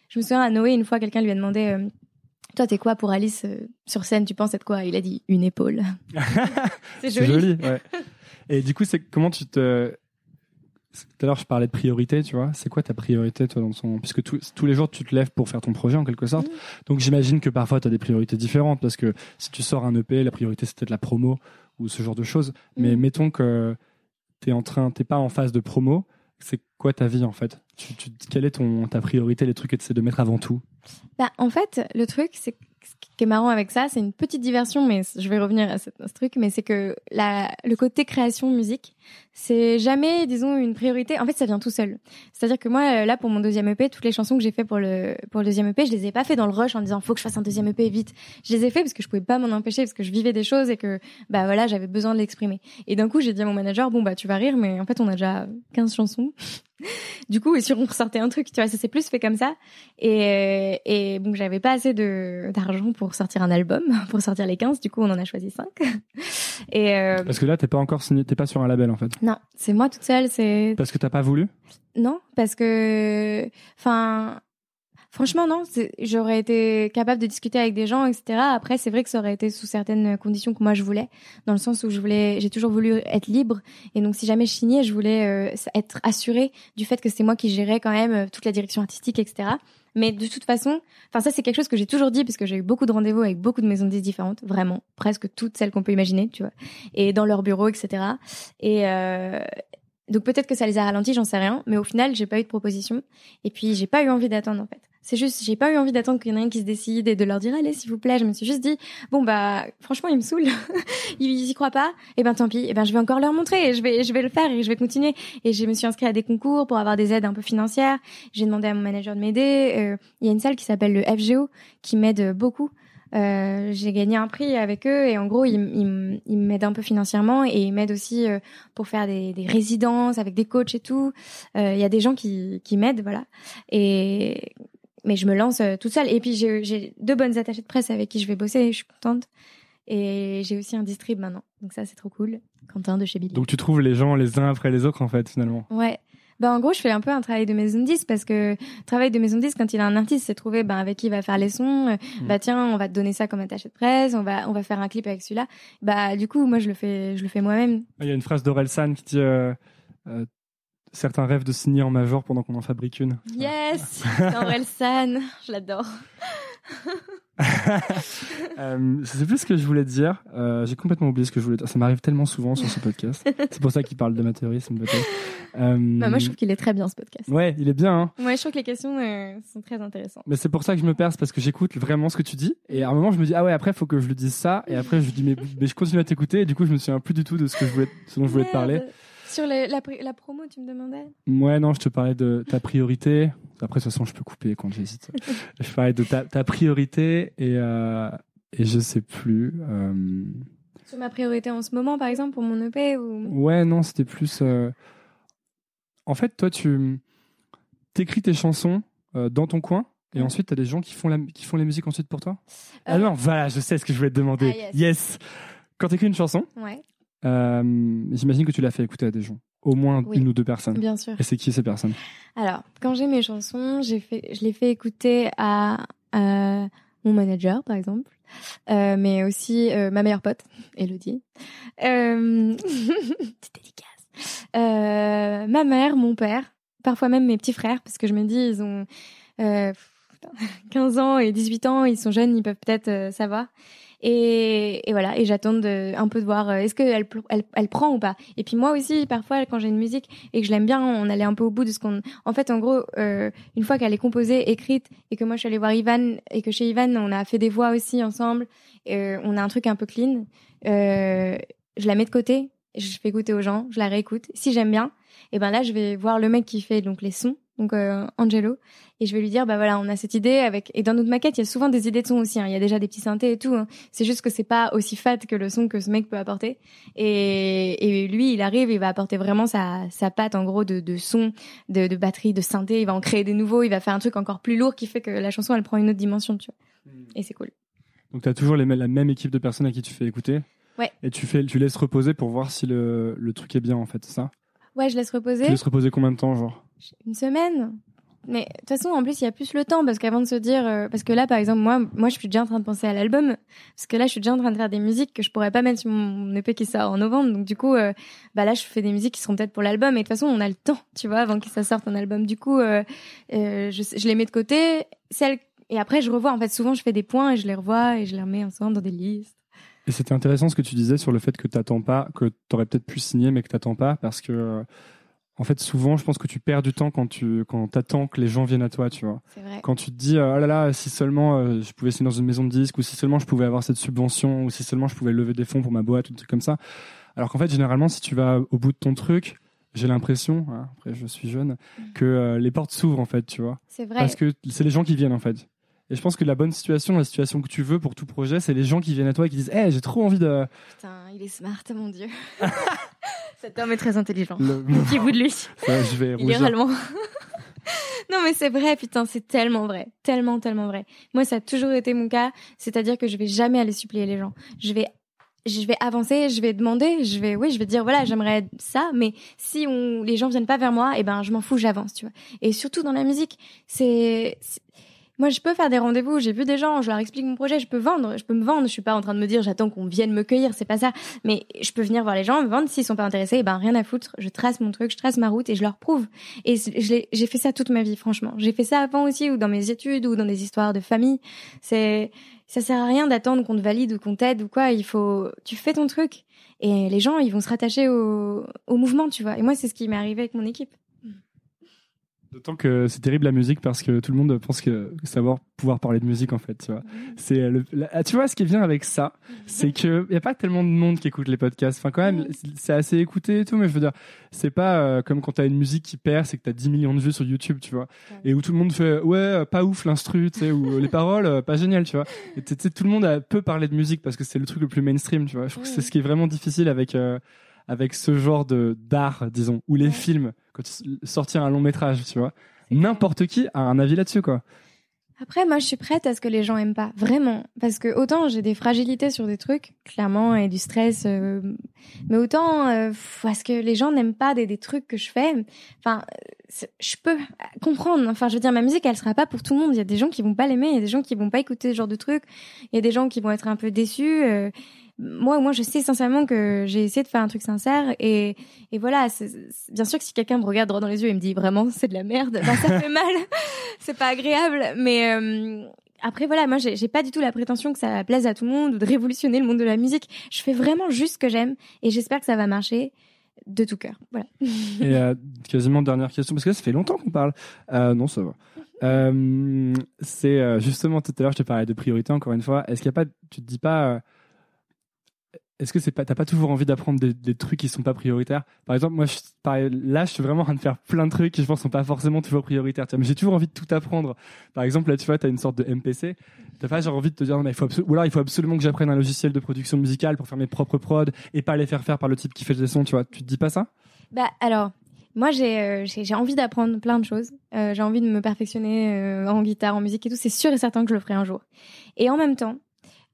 je me souviens à Noé une fois, quelqu'un lui a demandé, euh, toi t'es quoi pour Alice euh, sur scène Tu penses être quoi? Il a dit une épaule. [LAUGHS] c'est joli. joli [LAUGHS] ouais. Et du coup, c'est comment tu te tout à l'heure, je parlais de priorité, tu vois. C'est quoi ta priorité, toi, dans son. Puisque tous les jours, tu te lèves pour faire ton projet, en quelque sorte. Donc, j'imagine que parfois, tu as des priorités différentes. Parce que si tu sors un EP, la priorité, c'est peut-être la promo ou ce genre de choses. Mais mm. mettons que tu en train, t'es pas en phase de promo. C'est quoi ta vie, en fait? Tu, Quelle est ton, ta priorité, les trucs que tu essaies de mettre avant tout? Bah, En fait, le truc, c'est ce qui est marrant avec ça, c'est une petite diversion, mais je vais revenir à ce, truc, mais c'est que la, le côté création musique, c'est jamais, disons, une priorité. En fait, ça vient tout seul. C'est-à-dire que moi, euh, là, pour mon deuxième EP, toutes les chansons que j'ai fait pour le pour le deuxième EP, je les ai pas fait dans le rush en disant faut que je fasse un deuxième EP vite. Je les ai fait parce que je pouvais pas m'en empêcher, parce que je vivais des choses et que bah voilà, j'avais besoin de l'exprimer. Et d'un coup, j'ai dit à mon manager bon bah tu vas rire, mais en fait, on a déjà 15 chansons. [LAUGHS] du coup, et sur on ressortait un truc, tu vois, ça s'est plus fait comme ça. Et, et bon, j'avais pas assez de d'argent pour sortir un album, [LAUGHS] pour sortir les 15. Du coup, on en a choisi 5. [LAUGHS] et euh, parce que là, t'es pas encore signé, t'es pas sur un label en fait. Non, c'est moi toute seule. C'est parce que t'as pas voulu? Non, parce que, enfin, Franchement, non. J'aurais été capable de discuter avec des gens, etc. Après, c'est vrai que ça aurait été sous certaines conditions que moi je voulais, dans le sens où je voulais, j'ai toujours voulu être libre, et donc si jamais je signais, je voulais euh, être assurée du fait que c'est moi qui gérais quand même euh, toute la direction artistique, etc. Mais de toute façon, enfin ça c'est quelque chose que j'ai toujours dit parce que j'ai eu beaucoup de rendez-vous avec beaucoup de maisons de différentes, vraiment, presque toutes celles qu'on peut imaginer, tu vois, et dans leur bureau, etc. Et euh, donc peut-être que ça les a ralentis, j'en sais rien, mais au final j'ai pas eu de proposition et puis j'ai pas eu envie d'attendre en fait. C'est juste, j'ai pas eu envie d'attendre qu'il y en ait un qui se décide et de leur dire allez s'il vous plaît. Je me suis juste dit bon bah franchement ils me saoulent, [LAUGHS] ils y croient pas. Et eh ben tant pis. Eh ben je vais encore leur montrer et je vais je vais le faire et je vais continuer. Et je me suis inscrite à des concours pour avoir des aides un peu financières. J'ai demandé à mon manager de m'aider. Euh, il y a une salle qui s'appelle le FGO qui m'aide beaucoup. Euh, j'ai gagné un prix avec eux et en gros ils, ils, ils m'aident un peu financièrement et ils m'aident aussi euh, pour faire des, des, résidences avec des coachs et tout. Euh, il y a des gens qui, qui m'aident voilà et mais je me lance euh, toute seule. Et puis j'ai deux bonnes attachées de presse avec qui je vais bosser, je suis contente. Et j'ai aussi un distrib maintenant. Donc ça, c'est trop cool. Quentin de chez Billy. Donc tu trouves les gens les uns après les autres, en fait, finalement. Ouais. Bah, en gros, je fais un peu un travail de maison de 10 parce que travail de maison de 10, quand il a un artiste, c'est trouver bah, avec qui il va faire les sons. Euh, mm. Bah tiens, on va te donner ça comme attaché de presse, on va on va faire un clip avec celui-là. Bah du coup, moi je le fais je le fais moi-même. Il y a une phrase d'Orelsan qui dit euh, certains rêvent de signer en major pendant qu'on en fabrique une. Yes, [LAUGHS] San, je l'adore. [LAUGHS] euh, je sais plus ce que je voulais dire. Euh, J'ai complètement oublié ce que je voulais dire. Ça m'arrive tellement souvent sur ce podcast. C'est pour ça qu'il parle d'amateurisme peut-être. Euh, Bah, moi, je trouve qu'il est très bien ce podcast. Ouais, il est bien. Hein. Ouais, je trouve que les questions euh, sont très intéressantes. Mais c'est pour ça que je me perce parce que j'écoute vraiment ce que tu dis et à un moment je me dis ah ouais après faut que je lui dise ça et après je lui dis mais, mais je continue à t'écouter et du coup je me souviens plus du tout de ce que je voulais ce dont je voulais te parler. Sur les- la, promo, tu me demandais? Ouais non je te parlais de ta priorité. Après de toute façon je peux couper quand j'hésite. [LAUGHS] je parlais de ta, ta priorité et euh, et je sais plus. euh, Sur ma priorité en ce moment, par exemple, pour mon EP ou... Ouais, non, c'était plus. euh, En fait, toi, tu t'écris tes chansons euh, dans ton coin et ensuite, tu as des gens qui font, la... qui font les musiques ensuite pour toi? Ah Euh, non, voilà, je sais ce que je voulais te demander. Ah, yes. yes. Quand tu écris une chanson, Ouais, j'imagine que tu l'as fait écouter à des gens, au moins Oui. une ou deux personnes. bien sûr. Et c'est qui ces personnes? Alors, quand j'ai mes chansons, j'ai fait, je les fais écouter à, à mon manager, par exemple, euh, mais aussi euh, ma meilleure pote, [LAUGHS] Elodie. Euh... [LAUGHS] Petite dédicace. Euh, ma mère, mon père, parfois même mes petits frères, parce que je me dis, ils ont euh, putain, [LAUGHS] 15 ans et 18 ans, ils sont jeunes, ils peuvent peut-être euh, savoir. Et, et voilà, et j'attends un peu de voir euh, est-ce qu'elle elle, elle prend ou pas. Et puis moi aussi, parfois, quand j'ai une musique et que je l'aime bien, on allait un peu au bout de ce qu'on. En fait, en gros, euh, une fois qu'elle est composée, écrite, et que moi je suis allée voir Ivan, et que chez Ivan, on a fait des voix aussi ensemble, euh, on a un truc un peu clean, euh, je la mets de côté, je fais écouter aux gens, je la réécoute. Si j'aime bien, et ben là, je vais voir le mec qui fait donc les sons, donc euh, Angelo, et je vais lui dire bah voilà, on a cette idée avec. Et dans notre maquette, il y a souvent des idées de son aussi. hein. Il y a déjà des petits synthés et tout. hein. C'est juste que c'est pas aussi fat que le son que ce mec peut apporter. Et, et lui, il arrive, il va apporter vraiment sa, sa patte en gros de, de son, de, de batterie, de synthé. Il va en créer des nouveaux. Il va faire un truc encore plus lourd qui fait que la chanson elle prend une autre dimension, tu vois. Et c'est cool. Donc tu as toujours les, la même équipe de personnes à qui tu fais écouter Ouais. Et tu, fais, tu laisses reposer pour voir si le, le truc est bien en fait, c'est ça? Ouais, je laisse reposer Tu laisses reposer combien de temps genre une semaine. Mais de toute façon, en plus, il y a plus le temps parce qu'avant de se dire, euh, parce que là, par exemple, moi, moi, je suis déjà en train de penser à l'album, parce que là, je suis déjà en train de faire des musiques que je pourrais pas mettre sur mon EP qui sort en novembre. Donc du coup, euh, bah là, je fais des musiques qui seront peut-être pour l'album. Et de toute façon, on a le temps, tu vois, avant que ça sorte un album. Du coup, euh, je, je les mets de côté. Celles et après, je revois. En fait, souvent, je fais des points et je les revois et je les remets ensemble dans des listes. Et c'était intéressant ce que tu disais sur le fait que t'attends pas, que t'aurais peut-être pu signer mais que t'attends pas parce que euh, en fait souvent je pense que tu perds du temps quand tu quand t'attends que les gens viennent à toi, tu vois. C'est vrai. Quand tu te dis oh là là si seulement euh, je pouvais signer dans une maison de disques ou si seulement je pouvais avoir cette subvention ou si seulement je pouvais lever des fonds pour ma boîte ou des trucs comme ça. Alors qu'en fait généralement si tu vas au bout de ton truc, j'ai l'impression, hein, après je suis jeune, que euh, les portes s'ouvrent en fait, tu vois. C'est vrai. Parce que c'est les gens qui viennent en fait. Et je pense que la bonne situation, la situation que tu veux pour tout projet, c'est les gens qui viennent à toi et qui disent Eh, j'ai trop envie de. Putain, il est smart, mon dieu. [LAUGHS] Cet homme est très intelligent. Le- Petit bout de lui. Je vais rougir. Littéralement. [LAUGHS] non, mais c'est vrai, putain, c'est tellement vrai. Tellement, tellement vrai. Moi, ça a toujours été mon cas. C'est-à-dire que je vais jamais aller supplier les gens. Je vais, je vais avancer, je vais demander, je vais, oui, je vais dire, voilà, j'aimerais ça, mais si on, les gens viennent pas vers moi, eh ben, je m'en fous, j'avance, tu vois. Et surtout dans la musique, c'est- moi, je peux faire des rendez-vous, j'ai vu des gens, je leur explique mon projet, je peux vendre, je peux me vendre, je suis pas en train de me dire, j'attends qu'on vienne me cueillir, c'est pas ça. Mais je peux venir voir les gens, me vendre, s'ils sont pas intéressés, eh ben, rien à foutre, je trace mon truc, je trace ma route et je leur prouve. Et j'ai fait ça toute ma vie, franchement. J'ai fait ça avant aussi, ou dans mes études, ou dans des histoires de famille. C'est, ça sert à rien d'attendre qu'on te valide ou qu'on t'aide ou quoi. Il faut, tu fais ton truc. Et les gens, ils vont se rattacher au, au mouvement, tu vois. Et moi, c'est ce qui m'est arrivé avec mon équipe. D'autant que c'est terrible la musique parce que tout le monde pense que savoir pouvoir parler de musique en fait, tu vois. C'est le, la- ah, tu vois ce qui vient avec ça, c'est que y a pas tellement de monde qui écoute les podcasts. Enfin quand même, c'est- assez écouté et tout, mais je veux dire, c'est pas euh, comme quand t'as une musique qui perd, c'est que t'as 10 millions de vues sur YouTube, tu vois, et où tout le monde fait ouais euh, pas ouf l'instru, tu sais, ou euh, les paroles euh, pas génial, tu vois. Et tu sais, tout le monde peut parler de musique parce que c'est le truc le plus mainstream, tu vois. Je trouve que c'est ce qui est vraiment difficile avec euh, avec ce genre de d'art, disons, ou les films, quand tu- sortir un long métrage, tu vois. N'importe qui a un avis là-dessus, quoi. Après, moi, je suis prête à ce que les gens aiment pas, vraiment, parce que autant j'ai des fragilités sur des trucs, clairement, et du stress, euh, mais autant euh, pff, à ce que les gens n'aiment pas des, des trucs que je fais. Enfin, euh, je peux comprendre. Enfin, je veux dire, ma musique, elle sera pas pour tout le monde. Il y a des gens qui vont pas l'aimer, il y a des gens qui vont pas écouter ce genre de trucs, il y a des gens qui vont être un peu déçus. euh, moi, moi, je sais sincèrement que j'ai essayé de faire un truc sincère et, et voilà. bien sûr que si quelqu'un me regarde droit dans les yeux et me dit vraiment c'est de la merde, ben ça fait mal, [LAUGHS] c'est pas agréable. Mais euh, après voilà, moi j'ai pas du tout la prétention que ça plaise à tout le monde ou de révolutionner le monde de la musique. Je fais vraiment juste ce que j'aime et j'espère que ça va marcher de tout cœur. Voilà. Et euh, quasiment dernière question, parce que ça fait longtemps qu'on parle. Euh, non, ça va. C'est justement tout à l'heure, je te parlais de priorité encore une fois. Est-ce qu'il y a pas, tu te dis pas, est-ce que c'est pas, t'as pas toujours envie d'apprendre des, trucs qui sont pas prioritaires? Par exemple, moi, là, je suis vraiment en train de faire plein de trucs qui, je pense, sont pas forcément toujours prioritaires. Mais j'ai toujours envie de tout apprendre. Par exemple, là, tu vois, t'as une sorte de MPC. T'as pas genre envie de te dire, non, mais il faut ou alors il faut absolument que j'apprenne un logiciel de production musicale pour faire mes propres prods et pas les faire faire par le type qui fait des sons. Tu vois, tu te dis pas ça? Bah alors, moi j'ai euh, envie d'apprendre plein de choses. Euh, j'ai envie de me perfectionner euh, en guitare, en musique et tout. C'est sûr et certain que je le ferai un jour. Et en même temps,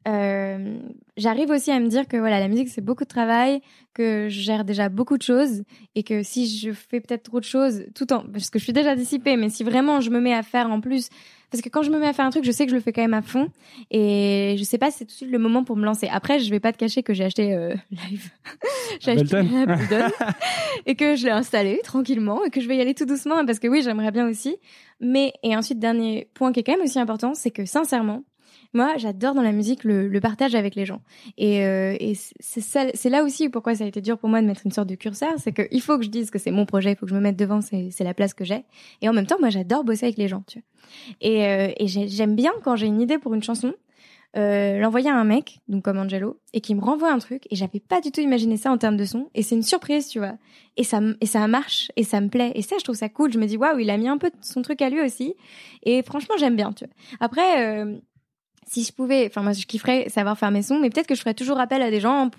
euh, j'arrive aussi à me dire que voilà, la musique c'est beaucoup de travail, que je gère déjà beaucoup de choses et que si je fais peut-être trop de choses, tout en parce que je suis déjà dissipée, mais si vraiment je me mets à faire en plus, parce que quand je me mets à faire un truc, je sais que je le fais quand même à fond et je sais pas si c'est tout de suite le moment pour me lancer. Après, je vais pas te cacher que j'ai acheté euh, [LAUGHS] live, [LAUGHS] j'ai acheté Ableton. Ableton [LAUGHS] et que je l'ai installé tranquillement et que je vais y aller tout doucement parce que oui, j'aimerais bien aussi. Mais et ensuite dernier point qui est quand même aussi important, c'est que sincèrement, moi, j'adore dans la musique le, le partage avec les gens. Et, euh, et c'est là aussi pourquoi ça a été dur pour moi de mettre une sorte de curseur, c'est qu'il faut que je dise que c'est mon projet, il faut que je me mette devant, c'est la place que j'ai. Et en même temps, moi, j'adore bosser avec les gens, tu vois. Et, euh, et j'ai- j'aime bien quand j'ai une idée pour une chanson, euh, l'envoyer à un mec, donc comme Angelo, et qui me renvoie un truc, et j'avais pas du tout imaginé ça en termes de son, et c'est une surprise, tu vois. Et ça, et ça marche, et ça me plaît. Et ça, je trouve ça cool. Je me dis, waouh, il a mis un peu son truc à lui aussi. Et franchement, j'aime bien, tu vois. Après, euh, si je pouvais, enfin moi je kifferais savoir faire mes sons, mais peut-être que je ferais toujours appel à des gens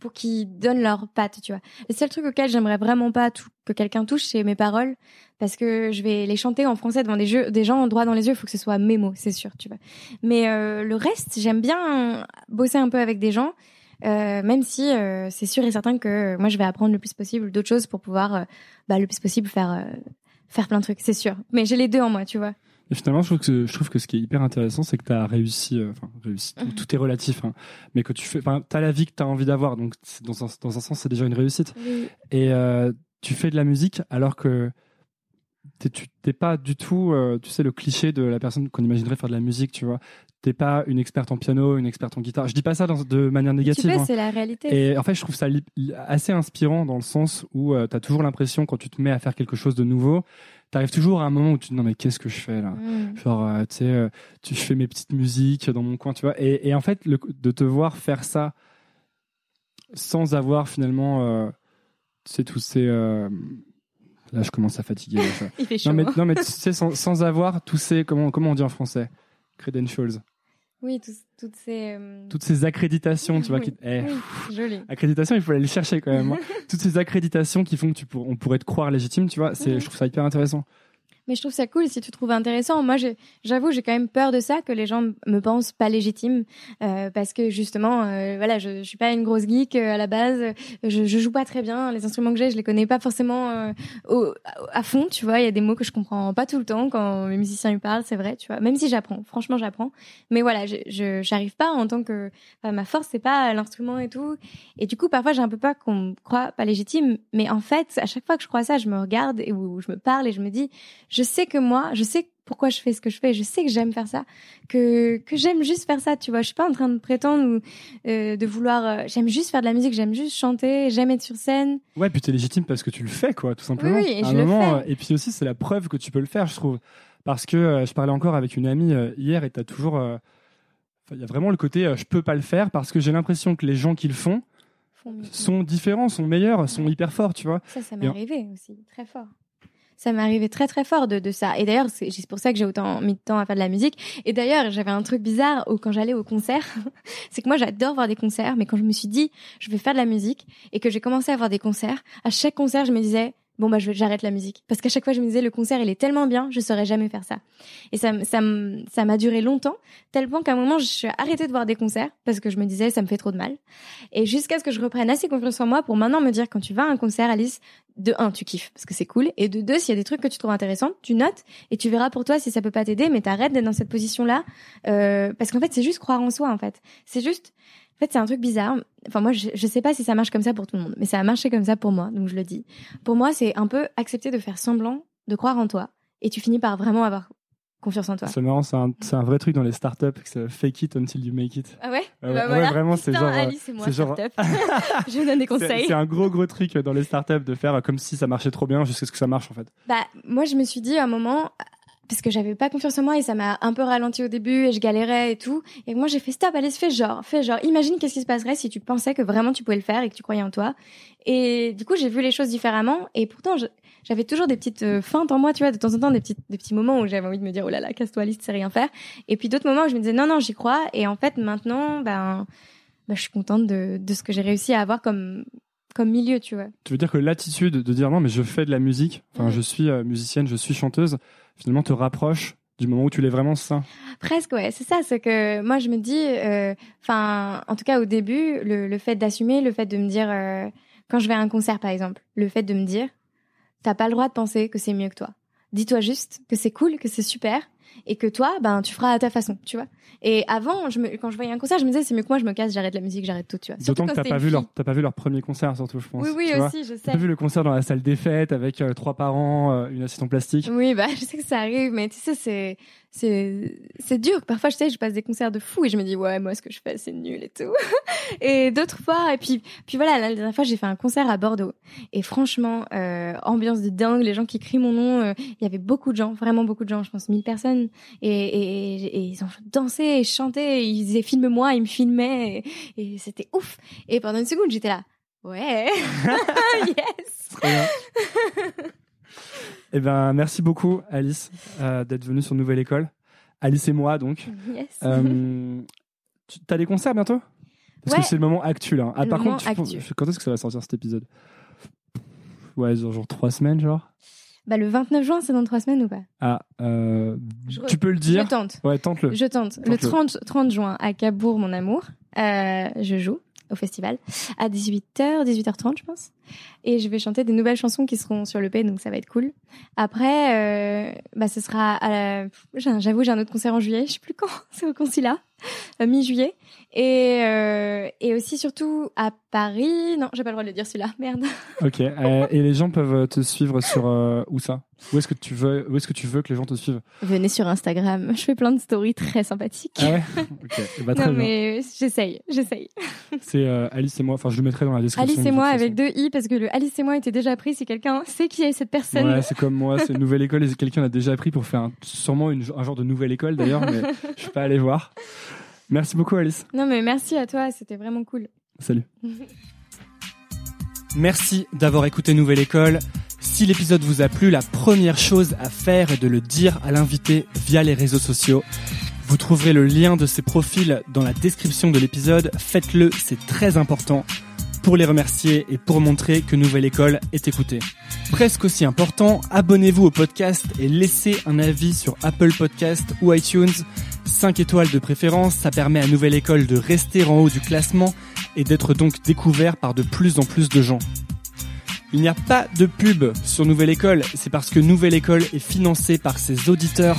pour, qu'ils donnent leurs pattes, tu vois. Le seul truc auquel j'aimerais vraiment pas que quelqu'un touche, c'est mes paroles, parce que je vais les chanter en français devant des, jeux, des gens droit dans les yeux, il faut que ce soit mes mots, c'est sûr, tu vois. Mais euh, le reste, j'aime bien bosser un peu avec des gens, euh, même si euh, c'est sûr et certain que moi je vais apprendre le plus possible d'autres choses pour pouvoir, bah, le plus possible faire faire plein de trucs, c'est sûr. Mais j'ai les deux en moi, tu vois. Et finalement, je trouve que, je trouve que ce qui est hyper intéressant, c'est que tu as réussi, euh, enfin, réussi, tout, Mhm. tout est relatif, hein, mais que tu fais, enfin, tu as la vie que tu as envie d'avoir, donc dans un, dans un sens, c'est déjà une réussite. Et euh, tu fais de la musique alors que tu t'es pas du tout, euh, tu sais, le cliché de la personne qu'on imaginerait faire de la musique, tu vois. T'es pas une experte en piano, une experte en guitare. Je dis pas ça dans, de manière Tu négative. hein. c'est la réalité. Et en fait, je trouve ça assez inspirant dans le sens où tu as toujours l'impression, quand tu te mets à faire quelque chose de nouveau, tu arrives toujours à un moment où tu te dis non mais qu'est-ce que je fais là? Mm. Genre, euh, tu sais, euh, tu fais mes petites musiques dans mon coin, tu vois. Et, et en fait, le, de te voir faire ça sans avoir finalement, euh, tu sais, tous ces... Là, je commence à fatiguer. là, ça. [LAUGHS] Il fait chaud. non, mais, hein. non, mais tu sais, sans, sans avoir tous ces... Comment, comment on dit en français? Credentials. Oui, toutes ces. euh, Toutes ces accréditations, tu vois. [LAUGHS] Oui. Qui, eh, oui, joli. accréditation, il faut aller les chercher quand même. hein. [LAUGHS] Toutes ces accréditations qui font que tu pour, on pourrait te croire légitime, tu vois. C'est, Mhm. je trouve ça hyper intéressant. Mais je trouve ça cool si tu trouves intéressant. Moi, j'avoue, j'ai quand même peur de ça, que les gens me pensent pas légitime, euh, parce que justement, euh, voilà, je, je suis pas une grosse geek euh, à la base. Je, je joue pas très bien. Les instruments que j'ai, je les connais pas forcément euh, au, à fond. Tu vois, il y a des mots que je comprends pas tout le temps quand les musiciens ils parlent, c'est vrai. Tu vois, même si j'apprends, franchement, j'apprends. Mais voilà, je j'arrive pas en tant que, enfin, ma force c'est pas l'instrument et tout. Et du coup, parfois, j'ai un peu peur qu'on me croit pas légitime. Mais en fait, à chaque fois que je crois ça, je me regarde et où je me parle et je me dis, je sais que moi, je sais pourquoi je fais ce que je fais, je sais que j'aime faire ça, que que j'aime juste faire ça, tu vois. Je suis pas en train de prétendre ou euh, de vouloir. euh, j'aime juste faire de la musique, j'aime juste chanter, j'aime être sur scène. Ouais, puis t'es légitime parce que tu le fais, quoi, tout simplement. Oui, oui, et À un le moment, fais. Et puis aussi, c'est la preuve que tu peux le faire, je trouve. Parce que euh, je parlais encore avec une amie hier et t'as toujours. Il y a vraiment le côté je peux pas le faire parce que j'ai l'impression que les gens qui le font sont différents, sont meilleurs, sont hyper forts, tu vois. Ça, ça m'est arrivé aussi, très fort. Ça arrivé très très fort de, de ça. Et d'ailleurs, c'est c'est pour ça que j'ai autant mis de temps à faire de la musique. Et d'ailleurs, j'avais un truc bizarre où, quand j'allais au concert. [LAUGHS] c'est que moi, j'adore voir des concerts, mais quand je me suis dit, je vais faire de la musique et que j'ai commencé à voir des concerts, à chaque concert, je me disais, bon bah j'arrête la musique. Parce qu'à chaque fois je me disais le concert il est tellement bien je saurais jamais faire ça. Et ça ça ça m'a duré longtemps tel point qu'à un moment je suis arrêtée de voir des concerts parce que je me disais ça me fait trop de mal. Et jusqu'à ce que je reprenne assez confiance en moi pour maintenant me dire quand tu vas à un concert Alice de un tu kiffes parce que c'est cool et de deux s'il y a des trucs que tu trouves intéressants tu notes et tu verras pour toi si ça peut pas t'aider mais t'arrêtes d'être dans cette position là parce qu'en fait c'est juste croire en soi en fait. C'est juste en fait, c'est un truc bizarre. Enfin, moi, je, je sais pas si ça marche comme ça pour tout le monde, mais ça a marché comme ça pour moi, donc je le dis. Pour moi, c'est un peu accepter de faire semblant de croire en toi, et tu finis par vraiment avoir confiance en toi. C'est marrant, c'est un, un vrai truc dans les startups, que c'est fake it until you make it. Ah ouais, Ah ouais, Bah ouais, voilà. vraiment, c'est genre, euh, moi, c'est genre-. [LAUGHS] Je donne des conseils. c'est un gros gros truc dans les startups de faire comme si ça marchait trop bien jusqu'à ce que ça marche en fait. Bah, moi, je me suis dit à un moment, parce que j'avais pas confiance en moi et ça m'a un peu ralenti au début et je galérais et tout. Et moi, j'ai fait stop, allez, fais genre, fais genre. Imagine qu'est-ce qui se passerait si tu pensais que vraiment tu pouvais le faire et que tu croyais en toi. Et du coup, j'ai vu les choses différemment et pourtant, j'avais toujours des petites euh, feintes en moi, tu vois, de temps en temps, des petits, des petits moments où j'avais envie de me dire, oh là là, casse-toi, tu sais rien faire. Et puis d'autres moments où je me disais, non, non, j'y crois. Et en fait, maintenant, ben, ben, je suis contente de, de ce que j'ai réussi à avoir comme, comme milieu, tu vois. Tu veux dire que l'attitude de dire non mais je fais de la musique, enfin je suis euh, musicienne, je suis chanteuse, finalement te rapproche du moment où tu l'es vraiment ça. Presque, ouais, c'est ça. C'est que moi, je me dis, euh, enfin, en tout cas au début, le, le fait d'assumer, le fait de me dire, euh, quand je vais à un concert par exemple, le fait de me dire, t'as pas le droit de penser que c'est mieux que toi. Dis-toi juste que c'est cool, que c'est super, et que toi, ben, tu feras à ta façon, tu vois. Et avant, je me, quand je voyais un concert, je me disais, c'est mieux que moi, je me casse, j'arrête la musique, j'arrête tout, tu vois. D'autant que t'as pas vu leur t'as pas vu leur premier concert surtout je pense. Oui, oui, tu vois. aussi, je T'as sais. vu le concert dans la salle des fêtes avec euh, trois parents, euh, une assistante plastique. Oui, bah, [LAUGHS] je sais que ça arrive, mais tu sais, c'est, c'est, c'est dur. Parfois, je sais, je passe des concerts de fou et je me dis, ouais, moi, ce que je fais, c'est nul et tout. [LAUGHS] et d'autres fois, et puis, puis voilà, la dernière fois, j'ai fait un concert à Bordeaux. Et franchement, euh, ambiance de dingue, les gens qui crient mon nom, euh, il y avait beaucoup de gens, vraiment beaucoup de gens, je pense 1000 personnes. Et, et, et ils ont dansé et chanté, et ils disaient, filme-moi, ils me filmaient, et, et c'était ouf. Et pendant une seconde, j'étais là, ouais, [LAUGHS] [LAUGHS] yes. Eh ben merci beaucoup Alice euh, d'être venue sur Nouvelle École. Alice et moi donc. Yes. Euh, [LAUGHS] tu as des concerts bientôt? Parce Ouais. que c'est le moment actuel. Hein. Ah, Le par moment contre, penses- quand est-ce que ça va sortir cet épisode? Ouais, genre, genre trois semaines, genre. Bah, le 29 juin, c'est dans trois semaines ou pas? Ah, euh, Je tu peux le dire? Je tente. Ouais, tente-le. Je tente. Le Tente-le. 30, 30 juin à Cabourg, mon amour, euh, je joue au festival à 18h, 18h30, je pense. Et je vais chanter des nouvelles chansons qui seront sur le P, donc ça va être cool. Après, euh, bah, ce sera à la... J'avoue, j'ai un autre concert en juillet, je sais plus quand, [LAUGHS] c'est au Consulat, euh, mi-juillet. Et, euh, et aussi, surtout, à Paris. Non, j'ai pas le droit de le dire celui-là, merde. [LAUGHS] Ok. euh, et les gens peuvent te suivre sur où ça? Où est-ce que tu veux Où est-ce que tu veux que les gens te suivent? Venez sur Instagram, je fais plein de stories très sympathiques. Ah ouais? Ok. ben, très non, bien. mais j'essaye, j'essaye. C'est Alice et moi. Enfin, je le mettrai dans la description. Alice et moi avec deux i parce que le Alice et moi était déjà pris si quelqu'un sait qui est cette personne. Ouais, c'est comme moi, c'est une nouvelle école et quelqu'un l'a déjà pris pour faire un- sûrement une- un genre de nouvelle école d'ailleurs, mais je suis pas allé voir. Merci beaucoup Alice. Non mais merci à toi, c'était vraiment cool. Salut. [LAUGHS] Merci d'avoir écouté Nouvelle École. Si l'épisode vous a plu, la première chose à faire est de le dire à l'invité via les réseaux sociaux. Vous trouverez le lien de ses profils dans la description de l'épisode. Faites-le, c'est très important pour les remercier et pour montrer que Nouvelle École est écoutée. Presque aussi important, abonnez-vous au podcast et laissez un avis sur Apple Podcast ou iTunes. 5 étoiles de préférence, ça permet à Nouvelle École de rester en haut du classement et d'être donc découvert par de plus en plus de gens. Il n'y a pas de pub sur Nouvelle École, c'est parce que Nouvelle École est financée par ses auditeurs